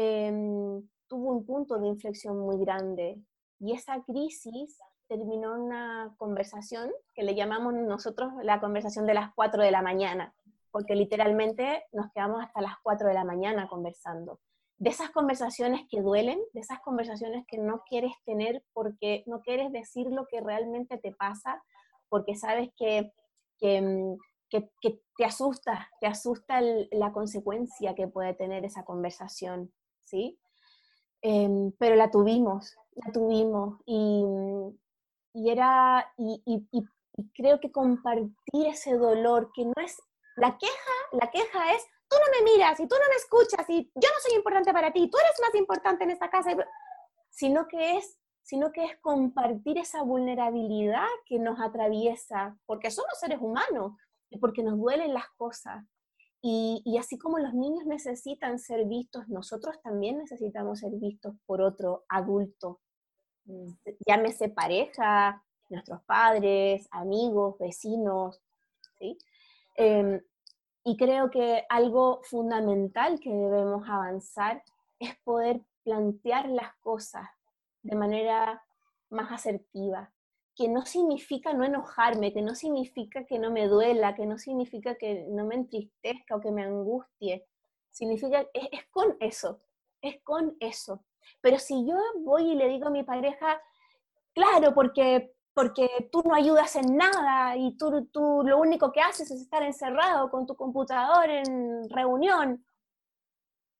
Em, tuvo un punto de inflexión muy grande y esa crisis terminó en una conversación que le llamamos nosotros la conversación de las 4 de la mañana, porque literalmente nos quedamos hasta las 4 de la mañana conversando. De esas conversaciones que duelen, de esas conversaciones que no quieres tener porque no quieres decir lo que realmente te pasa, porque sabes que, que, mm, te asusta, te asusta la consecuencia que puede tener esa conversación. ¿Sí? Em, pero la tuvimos, la tuvimos y, y era, y, y, creo que compartir ese dolor, que no es, la queja, la queja es, tú no me miras y tú no me escuchas y yo no soy importante para ti, tú eres más importante en esta casa, sino que es sino que es compartir esa vulnerabilidad que nos atraviesa, porque somos seres humanos, y porque nos duelen las cosas, y, así como los niños necesitan ser vistos, nosotros también necesitamos ser vistos por otro adulto, mm, llámese pareja, nuestros padres, amigos, vecinos, ¿sí? Em, y creo que algo fundamental que debemos avanzar es poder plantear las cosas de manera más asertiva, que no significa no enojarme, que no significa que no me duela, que no significa que no me entristezca o que me angustie. Significa, es, es con eso, es con eso. Pero si yo voy y le digo a mi pareja, claro, porque, porque tú no ayudas en nada y tú, tú lo único que haces es estar encerrado con tu computador en reunión,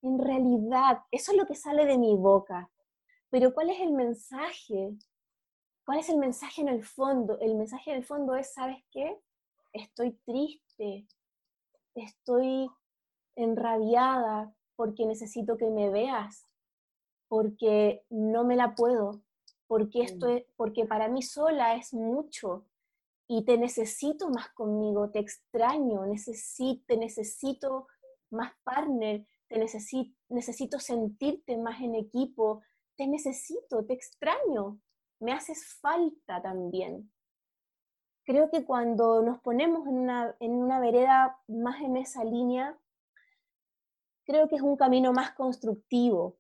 en realidad, eso es lo que sale de mi boca. Pero ¿cuál es el mensaje? ¿Cuál es el mensaje en el fondo? El mensaje en el fondo es, ¿sabes qué? Estoy triste, estoy enrabiada porque necesito que me veas, porque no me la puedo, porque, esto mm. porque para mí sola es mucho y te necesito más conmigo, te extraño, necesito, te necesito más partner, te necesito, necesito sentirte más en equipo, te necesito, te extraño me haces falta también. Creo que cuando nos ponemos en una, en una vereda más en esa línea, creo que es un camino más constructivo.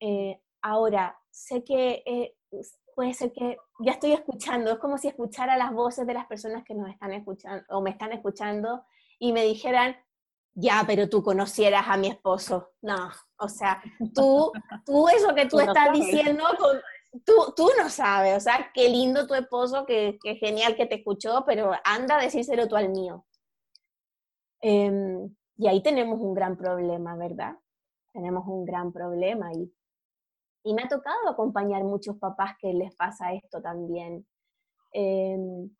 Eh, ahora, sé que eh, puede ser que ya estoy escuchando, es como si escuchara las voces de las personas que nos están escuchando o me están escuchando y me dijeran, ya, pero tú conocieras a mi esposo. No, o sea, tú, tú eso que tú estás diciendo tú, tú no sabes, o sea, qué lindo tu esposo, qué, genial que te escuchó, pero anda a decírselo tú al mío. Em, y ahí tenemos un gran problema, ¿verdad? Tenemos un gran problema y, y me ha tocado acompañar muchos papás que les pasa esto también. Em,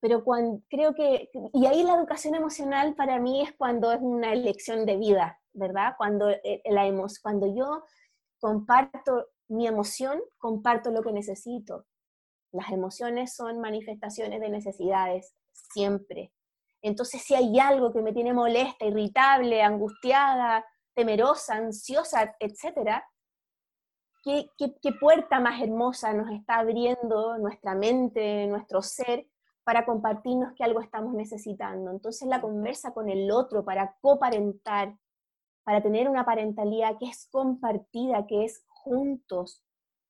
pero cuando, creo que, y ahí la educación emocional para mí es cuando es una elección de vida, ¿verdad? Cuando, eh, la cuando yo comparto mi emoción, comparto lo que necesito. Las emociones son manifestaciones de necesidades, siempre. Entonces, si hay algo que me tiene molesta, irritable, angustiada, temerosa, ansiosa, etc., ¿qué, qué, qué puerta más hermosa nos está abriendo nuestra mente, nuestro ser, para compartirnos que algo estamos necesitando. Entonces la conversa con el otro para coparentar, para tener una parentalidad que es compartida, que es juntos,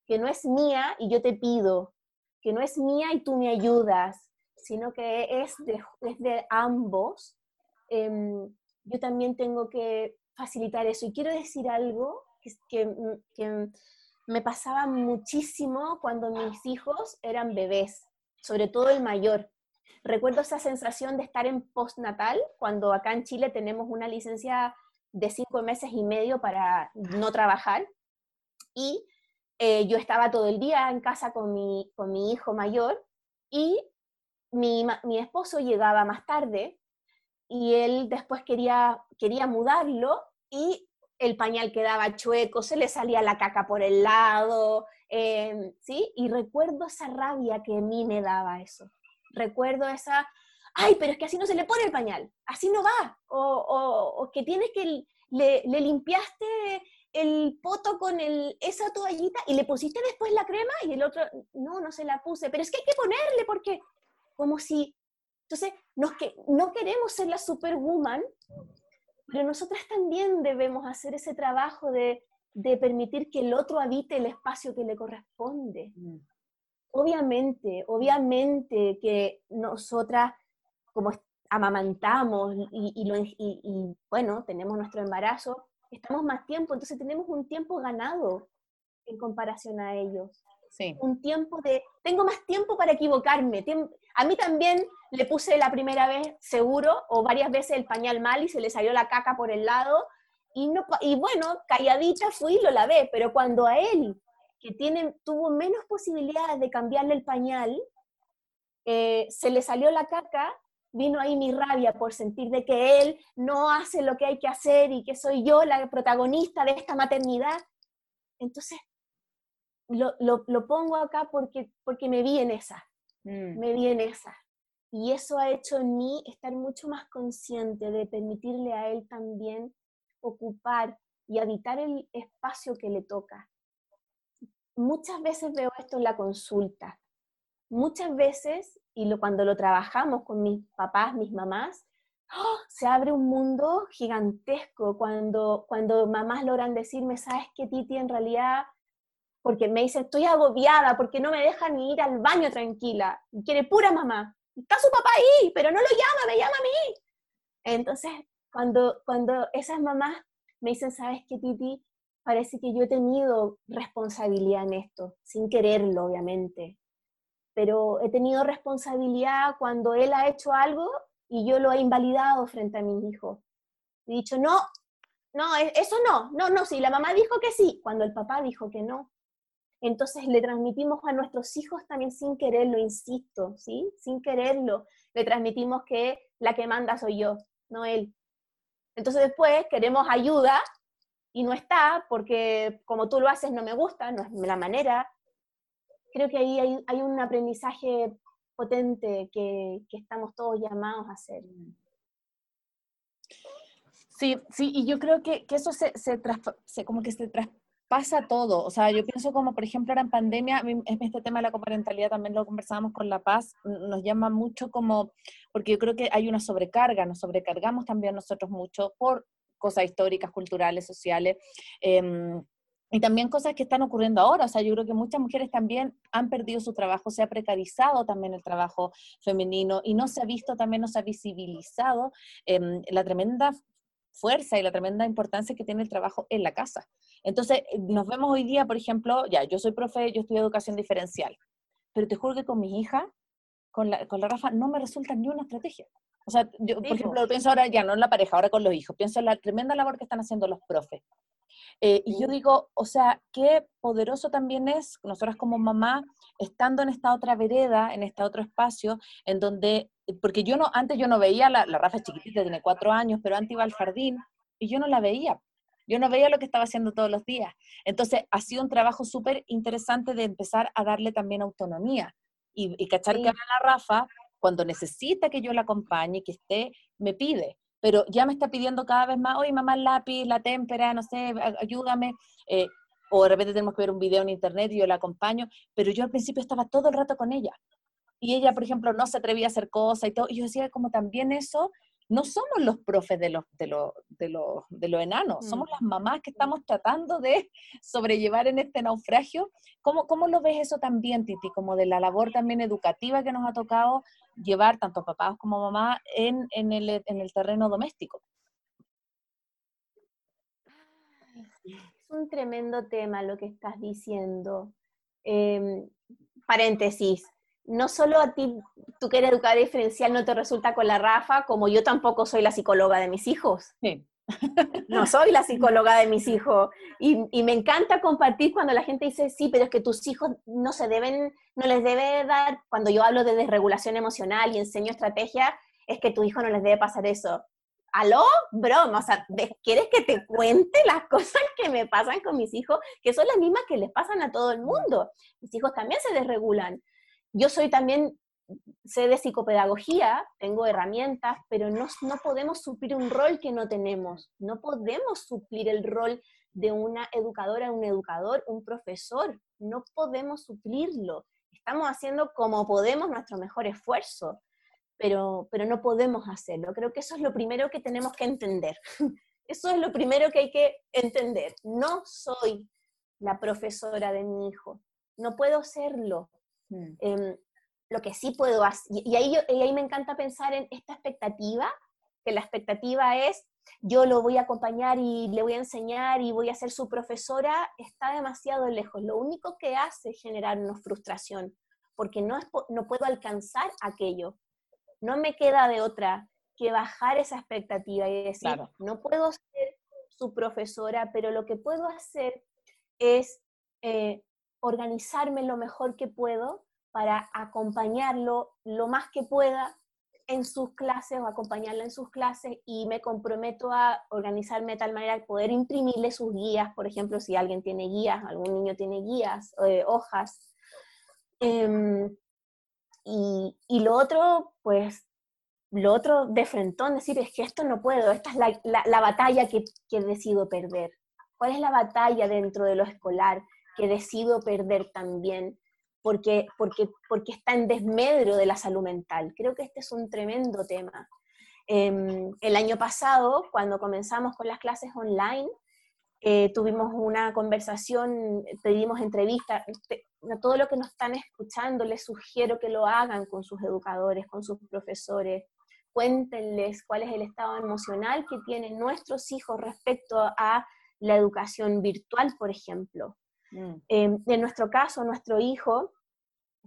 que no es mía y yo te pido, que no es mía y tú me ayudas, sino que es de, de ambos, em, yo también tengo que facilitar eso. Y quiero decir algo que, que me pasaba muchísimo cuando mis hijos eran bebés, sobre todo el mayor. Recuerdo esa sensación de estar en postnatal, cuando acá en Chile tenemos una licencia de cinco meses y medio para no trabajar. Y eh, yo estaba todo el día en casa con mi, con mi hijo mayor y mi, mi, esposo llegaba más tarde y él después quería, quería mudarlo y el pañal quedaba chueco, se le salía la caca por el lado, em, ¿sí? Y recuerdo esa rabia que a mí me daba eso. Recuerdo esa, ay, pero es que así no se le pone el pañal, así no va. O, que tienes que, le, limpiaste el poto con el, esa toallita y le pusiste después la crema y el otro, no, no se la puse, pero es que hay que ponerle porque, como si, entonces, nos que, no queremos ser la superwoman, pero nosotras también debemos hacer ese trabajo de, de permitir que el otro habite el espacio que le corresponde. Mm. Obviamente, obviamente que nosotras, como amamantamos y, y, y, bueno, tenemos nuestro embarazo, estamos más tiempo, entonces tenemos un tiempo ganado en comparación a ellos. Sí. Un tiempo de, tengo más tiempo para equivocarme. A mí también le puse la primera vez seguro o varias veces el pañal mal y se le salió la caca por el lado. Y, no, y bueno, calladita fui y lo lavé, pero cuando a él, que tiene, tuvo menos posibilidades de cambiarle el pañal, eh, se le salió la caca, vino ahí mi rabia por sentir de que él no hace lo que hay que hacer y que soy yo la protagonista de esta maternidad. Entonces, lo, lo, pongo acá porque, porque me vi en esa, mm. me vi en esa. Y eso ha hecho en mí estar mucho más consciente de permitirle a él también ocupar y habitar el espacio que le toca. Muchas veces veo esto en la consulta. Muchas veces, y lo, cuando lo trabajamos con mis papás, mis mamás, ¡oh! se abre un mundo gigantesco cuando, cuando mamás logran decirme, ¿sabes qué, Titi? En realidad porque me dice, estoy agobiada, porque no me dejan ni ir al baño tranquila, y quiere pura mamá está su papá ahí, pero no lo llama, me llama a mí. Entonces, cuando, cuando esas mamás me dicen, ¿sabes qué, Titi? Parece que yo he tenido responsabilidad en esto, sin quererlo, obviamente. Pero he tenido responsabilidad cuando él ha hecho algo y yo lo he invalidado frente a mi hijo. He dicho, no, no, e, eso no, no, no, sí, la mamá dijo que sí, cuando el papá dijo que no. Entonces le transmitimos a nuestros hijos también sin quererlo, insisto, ¿sí? Sin quererlo, le transmitimos que la que manda soy yo, no él. Entonces después queremos ayuda y no está porque como tú lo haces no me gusta, no es la manera. Creo que ahí hay, un aprendizaje potente que, estamos todos llamados a hacer. Sí, sí, y yo creo que, eso se, se, como que se pasa todo. O sea, yo pienso como, por ejemplo, ahora en pandemia, este tema de la coparentalidad también lo conversábamos con La Paz, nos llama mucho como, porque yo creo que hay una sobrecarga, nos sobrecargamos también nosotros mucho por cosas históricas, culturales, sociales. Em, y también cosas que están ocurriendo ahora, o sea, yo creo que muchas mujeres también han perdido su trabajo, se ha precarizado también el trabajo femenino y no se ha visto, también no se ha visibilizado em, la tremenda fuerza y la tremenda importancia que tiene el trabajo en la casa. Entonces, eh, nos vemos hoy día, por ejemplo, ya, yo soy profe, yo estudio educación diferencial, pero te juro que con mi hija, con la, con la Rafa, no me resulta ni una estrategia. O sea, yo, por ejemplo, pienso ahora ya, no en la pareja, ahora con los hijos, pienso en la tremenda labor que están haciendo los profes. Eh, y yo digo, o sea, qué poderoso también es, nosotras como mamá, estando en esta otra vereda, en este otro espacio, en donde, porque yo no, antes yo no veía, la, la Rafa chiquitita, tiene cuatro años, pero antes iba al jardín y yo no la veía. Yo no veía lo que estaba haciendo todos los días. Entonces, ha sido un trabajo súper interesante de empezar a darle también autonomía y, y cachar que ahora la Rafa, cuando necesita que yo la acompañe, que esté, me pide pero ya me está pidiendo cada vez más, oye, mamá, el lápiz, la témpera, no sé, ayúdame. Eh, o de repente tenemos que ver un video en internet y yo la acompaño, pero yo al principio estaba todo el rato con ella. y ella, por ejemplo, no se atrevía a hacer cosas y todo. Y yo decía, como también eso, no somos los profes de los, de los, de los, de los enanos, somos las mamás que estamos tratando de sobrellevar en este naufragio. ¿Cómo, ¿Cómo lo ves eso también, Titi? Como de la labor también educativa que nos ha tocado llevar tanto papás como mamás en, en, el, en el terreno doméstico. Es un tremendo tema lo que estás diciendo. Em, paréntesis, no solo a ti, tú que eres educadora diferencial, no te resulta con la Rafa, como yo tampoco soy la psicóloga de mis hijos. Sí. No soy la psicóloga de mis hijos. Y, y, me encanta compartir cuando la gente dice, sí, pero es que tus hijos no se deben, no les debe dar, cuando yo hablo de desregulación emocional y enseño estrategia, es que tu hijo no les debe pasar eso. ¿Aló? Broma, o sea, ¿quieres que te cuente las <laughs> cosas que me pasan con mis hijos? Que son las mismas que les pasan a todo el mundo. Mis hijos también se desregulan. Yo soy también, sé de psicopedagogía, tengo herramientas, pero no, no podemos suplir un rol que no tenemos. No podemos suplir el rol de una educadora, un educador, un profesor. No podemos suplirlo. Estamos haciendo como podemos nuestro mejor esfuerzo, pero, pero no podemos hacerlo. Creo que eso es lo primero que tenemos que entender. <laughs> Eso es lo primero que hay que entender. No soy la profesora de mi hijo. No puedo serlo. Mm. Em, lo que sí puedo hacer, y, ahí y ahí me encanta pensar en esta expectativa, que la expectativa es, yo lo voy a acompañar y le voy a enseñar y voy a ser su profesora, está demasiado lejos. Lo único que hace es generarnos frustración, porque no, no puedo alcanzar aquello. No me queda de otra que bajar esa expectativa y decir, no puedo ser su profesora, pero lo que puedo hacer es eh, organizarme lo mejor que puedo para acompañarlo lo más que pueda en sus clases o acompañarla en sus clases y me comprometo a organizarme de tal manera que poder imprimirle sus guías, por ejemplo, si alguien tiene guías, algún niño tiene guías, eh, hojas. Em, y, y, lo otro, pues, lo otro de frentón, decir, es que esto no puedo, esta es la, la, la batalla que, que decido perder. ¿Cuál es la batalla dentro de lo escolar? que decido perder también porque, porque, porque está en desmedro de la salud mental. Creo que este es un tremendo tema. Em, el año pasado, cuando comenzamos con las clases online, eh, tuvimos una conversación, pedimos entrevistas. A todo lo que nos están escuchando, les sugiero que lo hagan con sus educadores, con sus profesores. Cuéntenles cuál es el estado emocional que tienen nuestros hijos respecto a la educación virtual, por ejemplo. Mm. Em, en nuestro caso, nuestro hijo,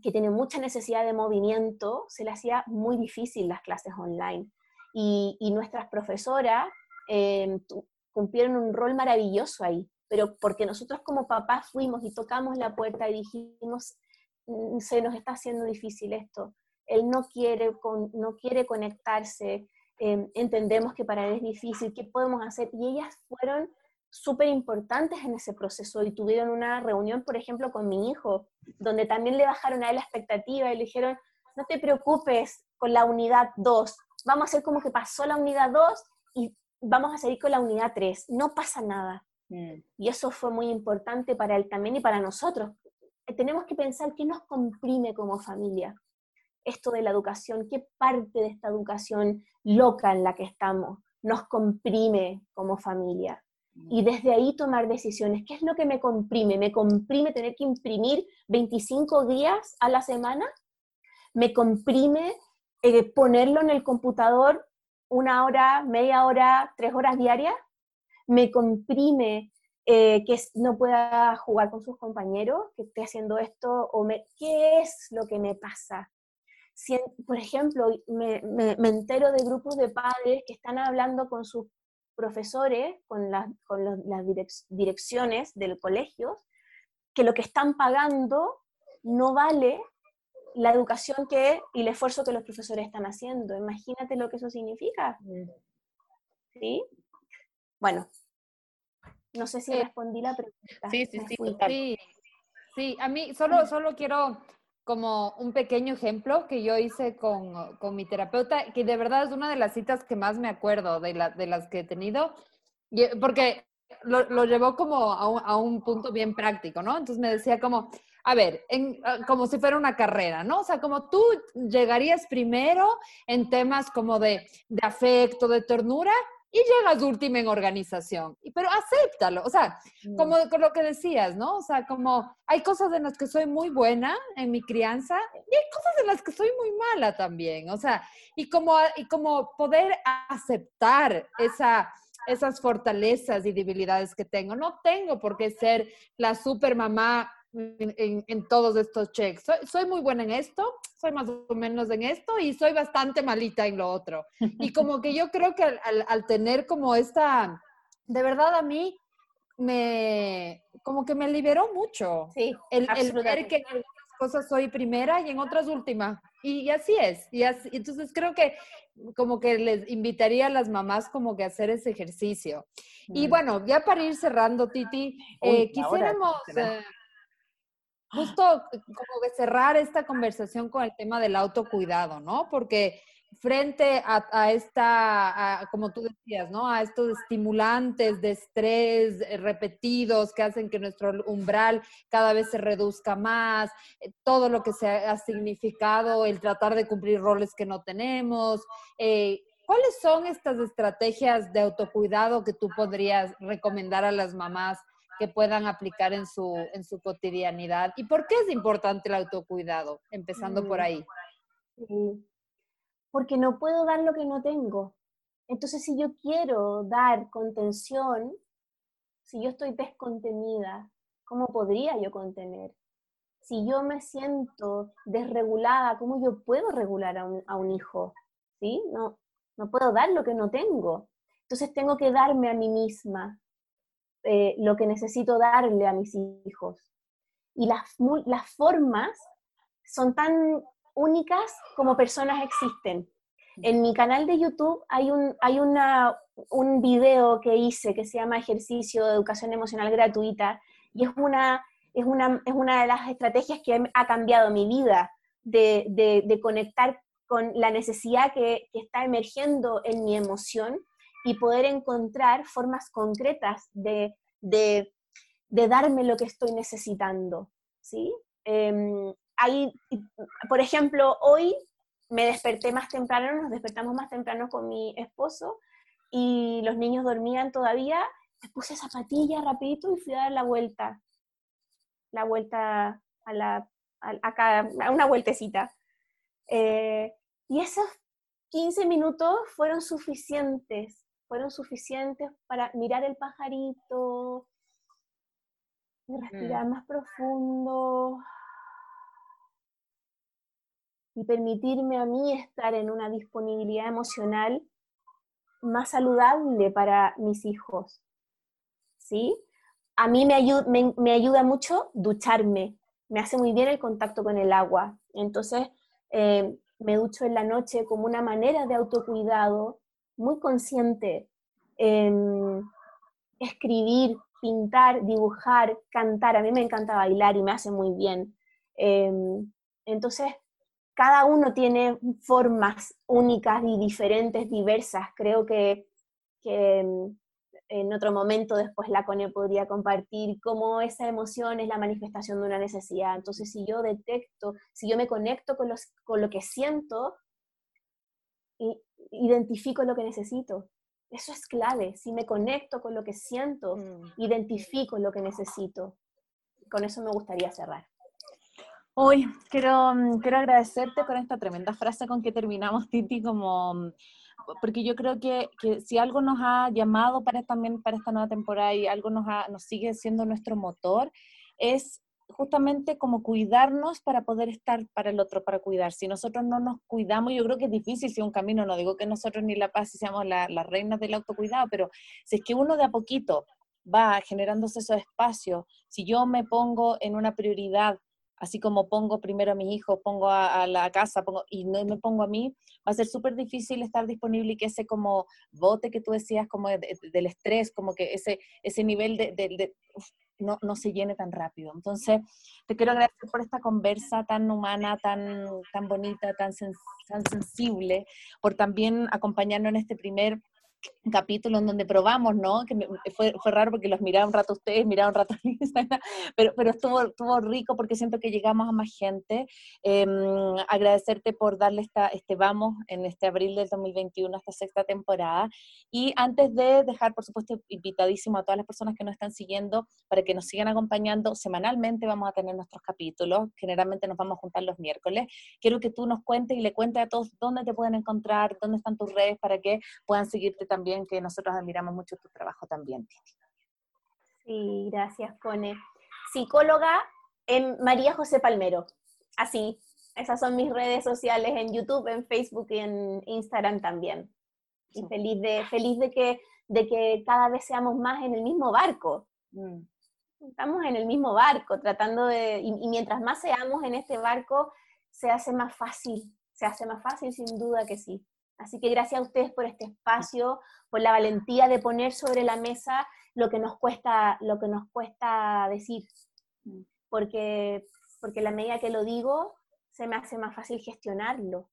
que tiene mucha necesidad de movimiento, se le hacía muy difícil las clases online. Y, nuestras profesoras em, cumplieron un rol maravilloso ahí, pero porque nosotros como papás fuimos y tocamos la puerta y dijimos, mm, se nos está haciendo difícil esto, él no quiere, no quiere conectarse, em, entendemos que para él es difícil, ¿qué podemos hacer? Y ellas fueron súper importantes en ese proceso y tuvieron una reunión, por ejemplo, con mi hijo, donde también le bajaron a él la expectativa y le dijeron, no te preocupes con la unidad 2, vamos a hacer como que pasó la unidad 2 y vamos a seguir con la unidad 3, no pasa nada. Mm. Y eso fue muy importante para él también y para nosotros. Tenemos que pensar qué nos comprime como familia esto de la educación, qué parte de esta educación loca en la que estamos nos comprime como familia y desde ahí tomar decisiones. ¿Qué es lo que me comprime? ¿Me comprime tener que imprimir 25 días a la semana? ¿Me comprime eh, ponerlo en el computador una hora, media hora, tres horas diarias? ¿Me comprime eh, que no pueda jugar con sus compañeros, que esté haciendo esto? O me, ¿Qué es lo que me pasa? Si, por ejemplo, me, me entero de grupos de padres que están hablando con sus profesores, con, con las direcciones del colegio, que lo que están pagando no vale la educación que y el esfuerzo que los profesores están haciendo. Imagínate lo que eso significa. Mm. ¿Sí? Bueno, no sé si respondí la pregunta. Sí, sí, sí, sí. a mí solo, solo quiero como un pequeño ejemplo que yo hice con, con, mi terapeuta, que de verdad es una de las citas que más me acuerdo de, la, de las que he tenido, porque lo, llevó como a un, punto bien práctico, ¿no? Entonces me decía como, a ver, ah, como si fuera una carrera, ¿no? O sea, como tú llegarías primero en temas como de, de afecto, de ternura, y llegas última en organización. Pero acéptalo, o sea, como mm. con lo que decías, ¿no? O sea, como hay cosas en las que soy muy buena en mi crianza y hay cosas en las que soy muy mala también, o sea, y como, y como poder aceptar esa esas fortalezas y debilidades que tengo. No tengo por qué ser la super mamá en, todos estos checks. Soy, muy buena en esto, soy más o menos en esto y soy bastante malita en lo otro. <laughs> Y como que yo creo que al, tener como esta, de verdad a mí, me, como que me liberó mucho. Sí, el, el ver que en algunas cosas soy primera y en otras última. Y, así es. Y así, entonces creo que como que les invitaría a las mamás como que a hacer ese ejercicio. Y bueno, ya para ir cerrando, Titi, eh, quisiéramos justo como que cerrar esta conversación con el tema del autocuidado, ¿no? Porque frente a, esta, como tú decías, ¿no? A estos estimulantes de estrés eh, repetidos que hacen que nuestro umbral cada vez se reduzca más, eh, todo lo que se ha significado el tratar de cumplir roles que no tenemos. Eh, ¿Cuáles son estas estrategias de autocuidado que tú podrías recomendar a las mamás que puedan aplicar en su, en su cotidianidad. ¿Y por qué es importante el autocuidado? Empezando por mm. ahí. Porque no puedo dar lo que no tengo. Entonces, si yo quiero dar contención, si yo estoy descontenida, ¿cómo podría yo contener? Si yo me siento desregulada, ¿cómo yo puedo regular a un, a un hijo? ¿Sí? No, no puedo dar lo que no tengo. Entonces tengo que darme a mí misma, eh, lo que necesito darle a mis hijos. Y las, las formas son tan únicas como personas existen. En mi canal de YouTube hay un, hay una, un video que hice que se llama Ejercicio de Educación Emocional Gratuita y es una, es una, es una de las estrategias que ha cambiado mi vida, de, de, conectar con la necesidad que, que, está emergiendo en mi emoción y poder encontrar formas concretas de, de, darme lo que estoy necesitando, ¿sí? Em, por ejemplo, hoy me desperté más temprano, nos despertamos más temprano con mi esposo y los niños dormían todavía, me puse zapatilla rapidito y fui a dar la vuelta, la vuelta a la, a, una vueltecita. Eh, y esos 15 minutos fueron suficientes fueron suficientes para mirar el pajarito, respirar mm. más profundo y permitirme a mí estar en una disponibilidad emocional más saludable para mis hijos. ¿Sí? A mí me, ayuda, me, ayuda mucho ducharme, me hace muy bien el contacto con el agua. Entonces, eh, me ducho en la noche como una manera de autocuidado muy consciente en escribir, pintar, dibujar, cantar. A mí me encanta bailar y me hace muy bien. Em, entonces, cada uno tiene formas únicas y diferentes, diversas. Creo que, em, en otro momento después la CONE podría compartir cómo esa emoción es la manifestación de una necesidad. Entonces, si yo detecto, si yo me conecto con, los, con lo que siento, identifico lo que necesito. Eso es clave. Si me conecto con lo que siento, mm. identifico lo que necesito. Con eso me gustaría cerrar. Hoy quiero, mm, quiero agradecerte con esta tremenda frase con que terminamos, Titi, como mm, porque yo creo que, que, si algo nos ha llamado para también para esta nueva temporada y algo nos, nos sigue siendo nuestro motor, es justamente como cuidarnos para poder estar para el otro, para cuidar. Si nosotros no nos cuidamos, yo creo que es difícil, si un camino, no digo que nosotros ni La Paz seamos las reinas del autocuidado, pero si es que uno de a poquito va generándose esos espacios, si yo me pongo en una prioridad, así como pongo primero a mis hijos, pongo a, la casa, pongo, y no me pongo a mí, va a ser súper difícil estar disponible y que ese como bote que tú decías, como del estrés, como que ese, ese nivel de, de no, no, se llene tan rápido. Entonces, te quiero agradecer por esta conversa tan humana, tan, tan bonita, tan, tan sensible, por también acompañarnos en este primer capítulo en donde probamos, ¿no? Que fue, fue, raro porque los miraba un rato ustedes, miraba un rato <laughs> pero, pero estuvo, estuvo rico porque siento que llegamos a más gente. Em, agradecerte por darle esta, este vamos en este abril del 2021, esta sexta temporada. Y antes de dejar, por supuesto, invitadísimo a todas las personas que nos están siguiendo para que nos sigan acompañando, semanalmente vamos a tener nuestros capítulos, generalmente nos vamos a juntar los miércoles. Quiero que tú nos cuentes y le cuentes a todos dónde te pueden encontrar, dónde están tus redes para que puedan seguirte también que nosotros admiramos mucho tu trabajo también, Titi. Sí, gracias, Cone. Psicóloga en María José Palmero. Así, esas son mis redes sociales en YouTube, en Facebook y en Instagram también. Y feliz de, feliz de que, de que cada vez seamos más en el mismo barco. Mm. Estamos en el mismo barco, tratando de, y, y mientras más seamos en este barco, se hace más fácil, se hace más fácil sin duda que sí. Así que gracias a ustedes por este espacio, por la valentía de poner sobre la mesa lo que nos cuesta, lo que nos cuesta decir. Mm. Porque, porque la medida que lo digo, se me hace más fácil gestionarlo.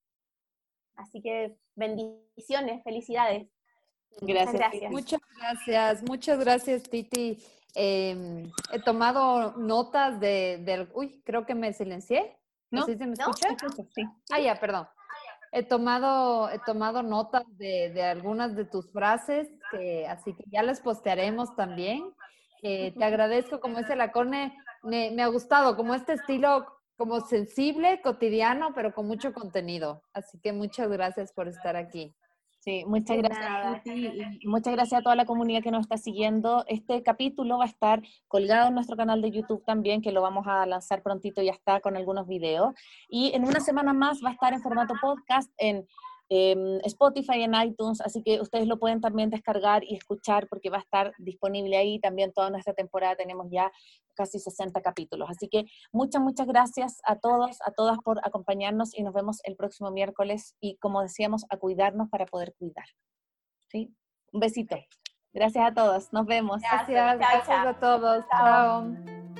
Así que bendiciones, felicidades. Gracias. Muchas gracias, muchas gracias, Titi. Em, he tomado notas de, del... Uy, creo que me silencié. ¿No? ¿Sí se me escucha? Sí. Ah, ya, perdón. He tomado, he tomado notas de, de algunas de tus frases, que, así que ya les postearemos también. Eh, te agradezco, como dice la Corne, me, me ha gustado, como este estilo como sensible, cotidiano, pero con mucho contenido. Así que muchas gracias por estar aquí. Sí, muchas gracias y muchas gracias a toda la comunidad que nos está siguiendo. Este capítulo va a estar colgado en nuestro canal de YouTube también, que lo vamos a lanzar prontito, ya está con algunos videos. Y en una semana más va a estar en formato podcast en Em, Spotify, en iTunes, así que ustedes lo pueden también descargar y escuchar porque va a estar disponible ahí. También toda nuestra temporada tenemos ya casi 60 capítulos. Así que muchas, muchas gracias a todos, a todas por acompañarnos y nos vemos el próximo miércoles y como decíamos, a cuidarnos para poder cuidar. ¿Sí? Un besito. Gracias a todos. Nos vemos. Gracias, gracias a todos. chao. Thank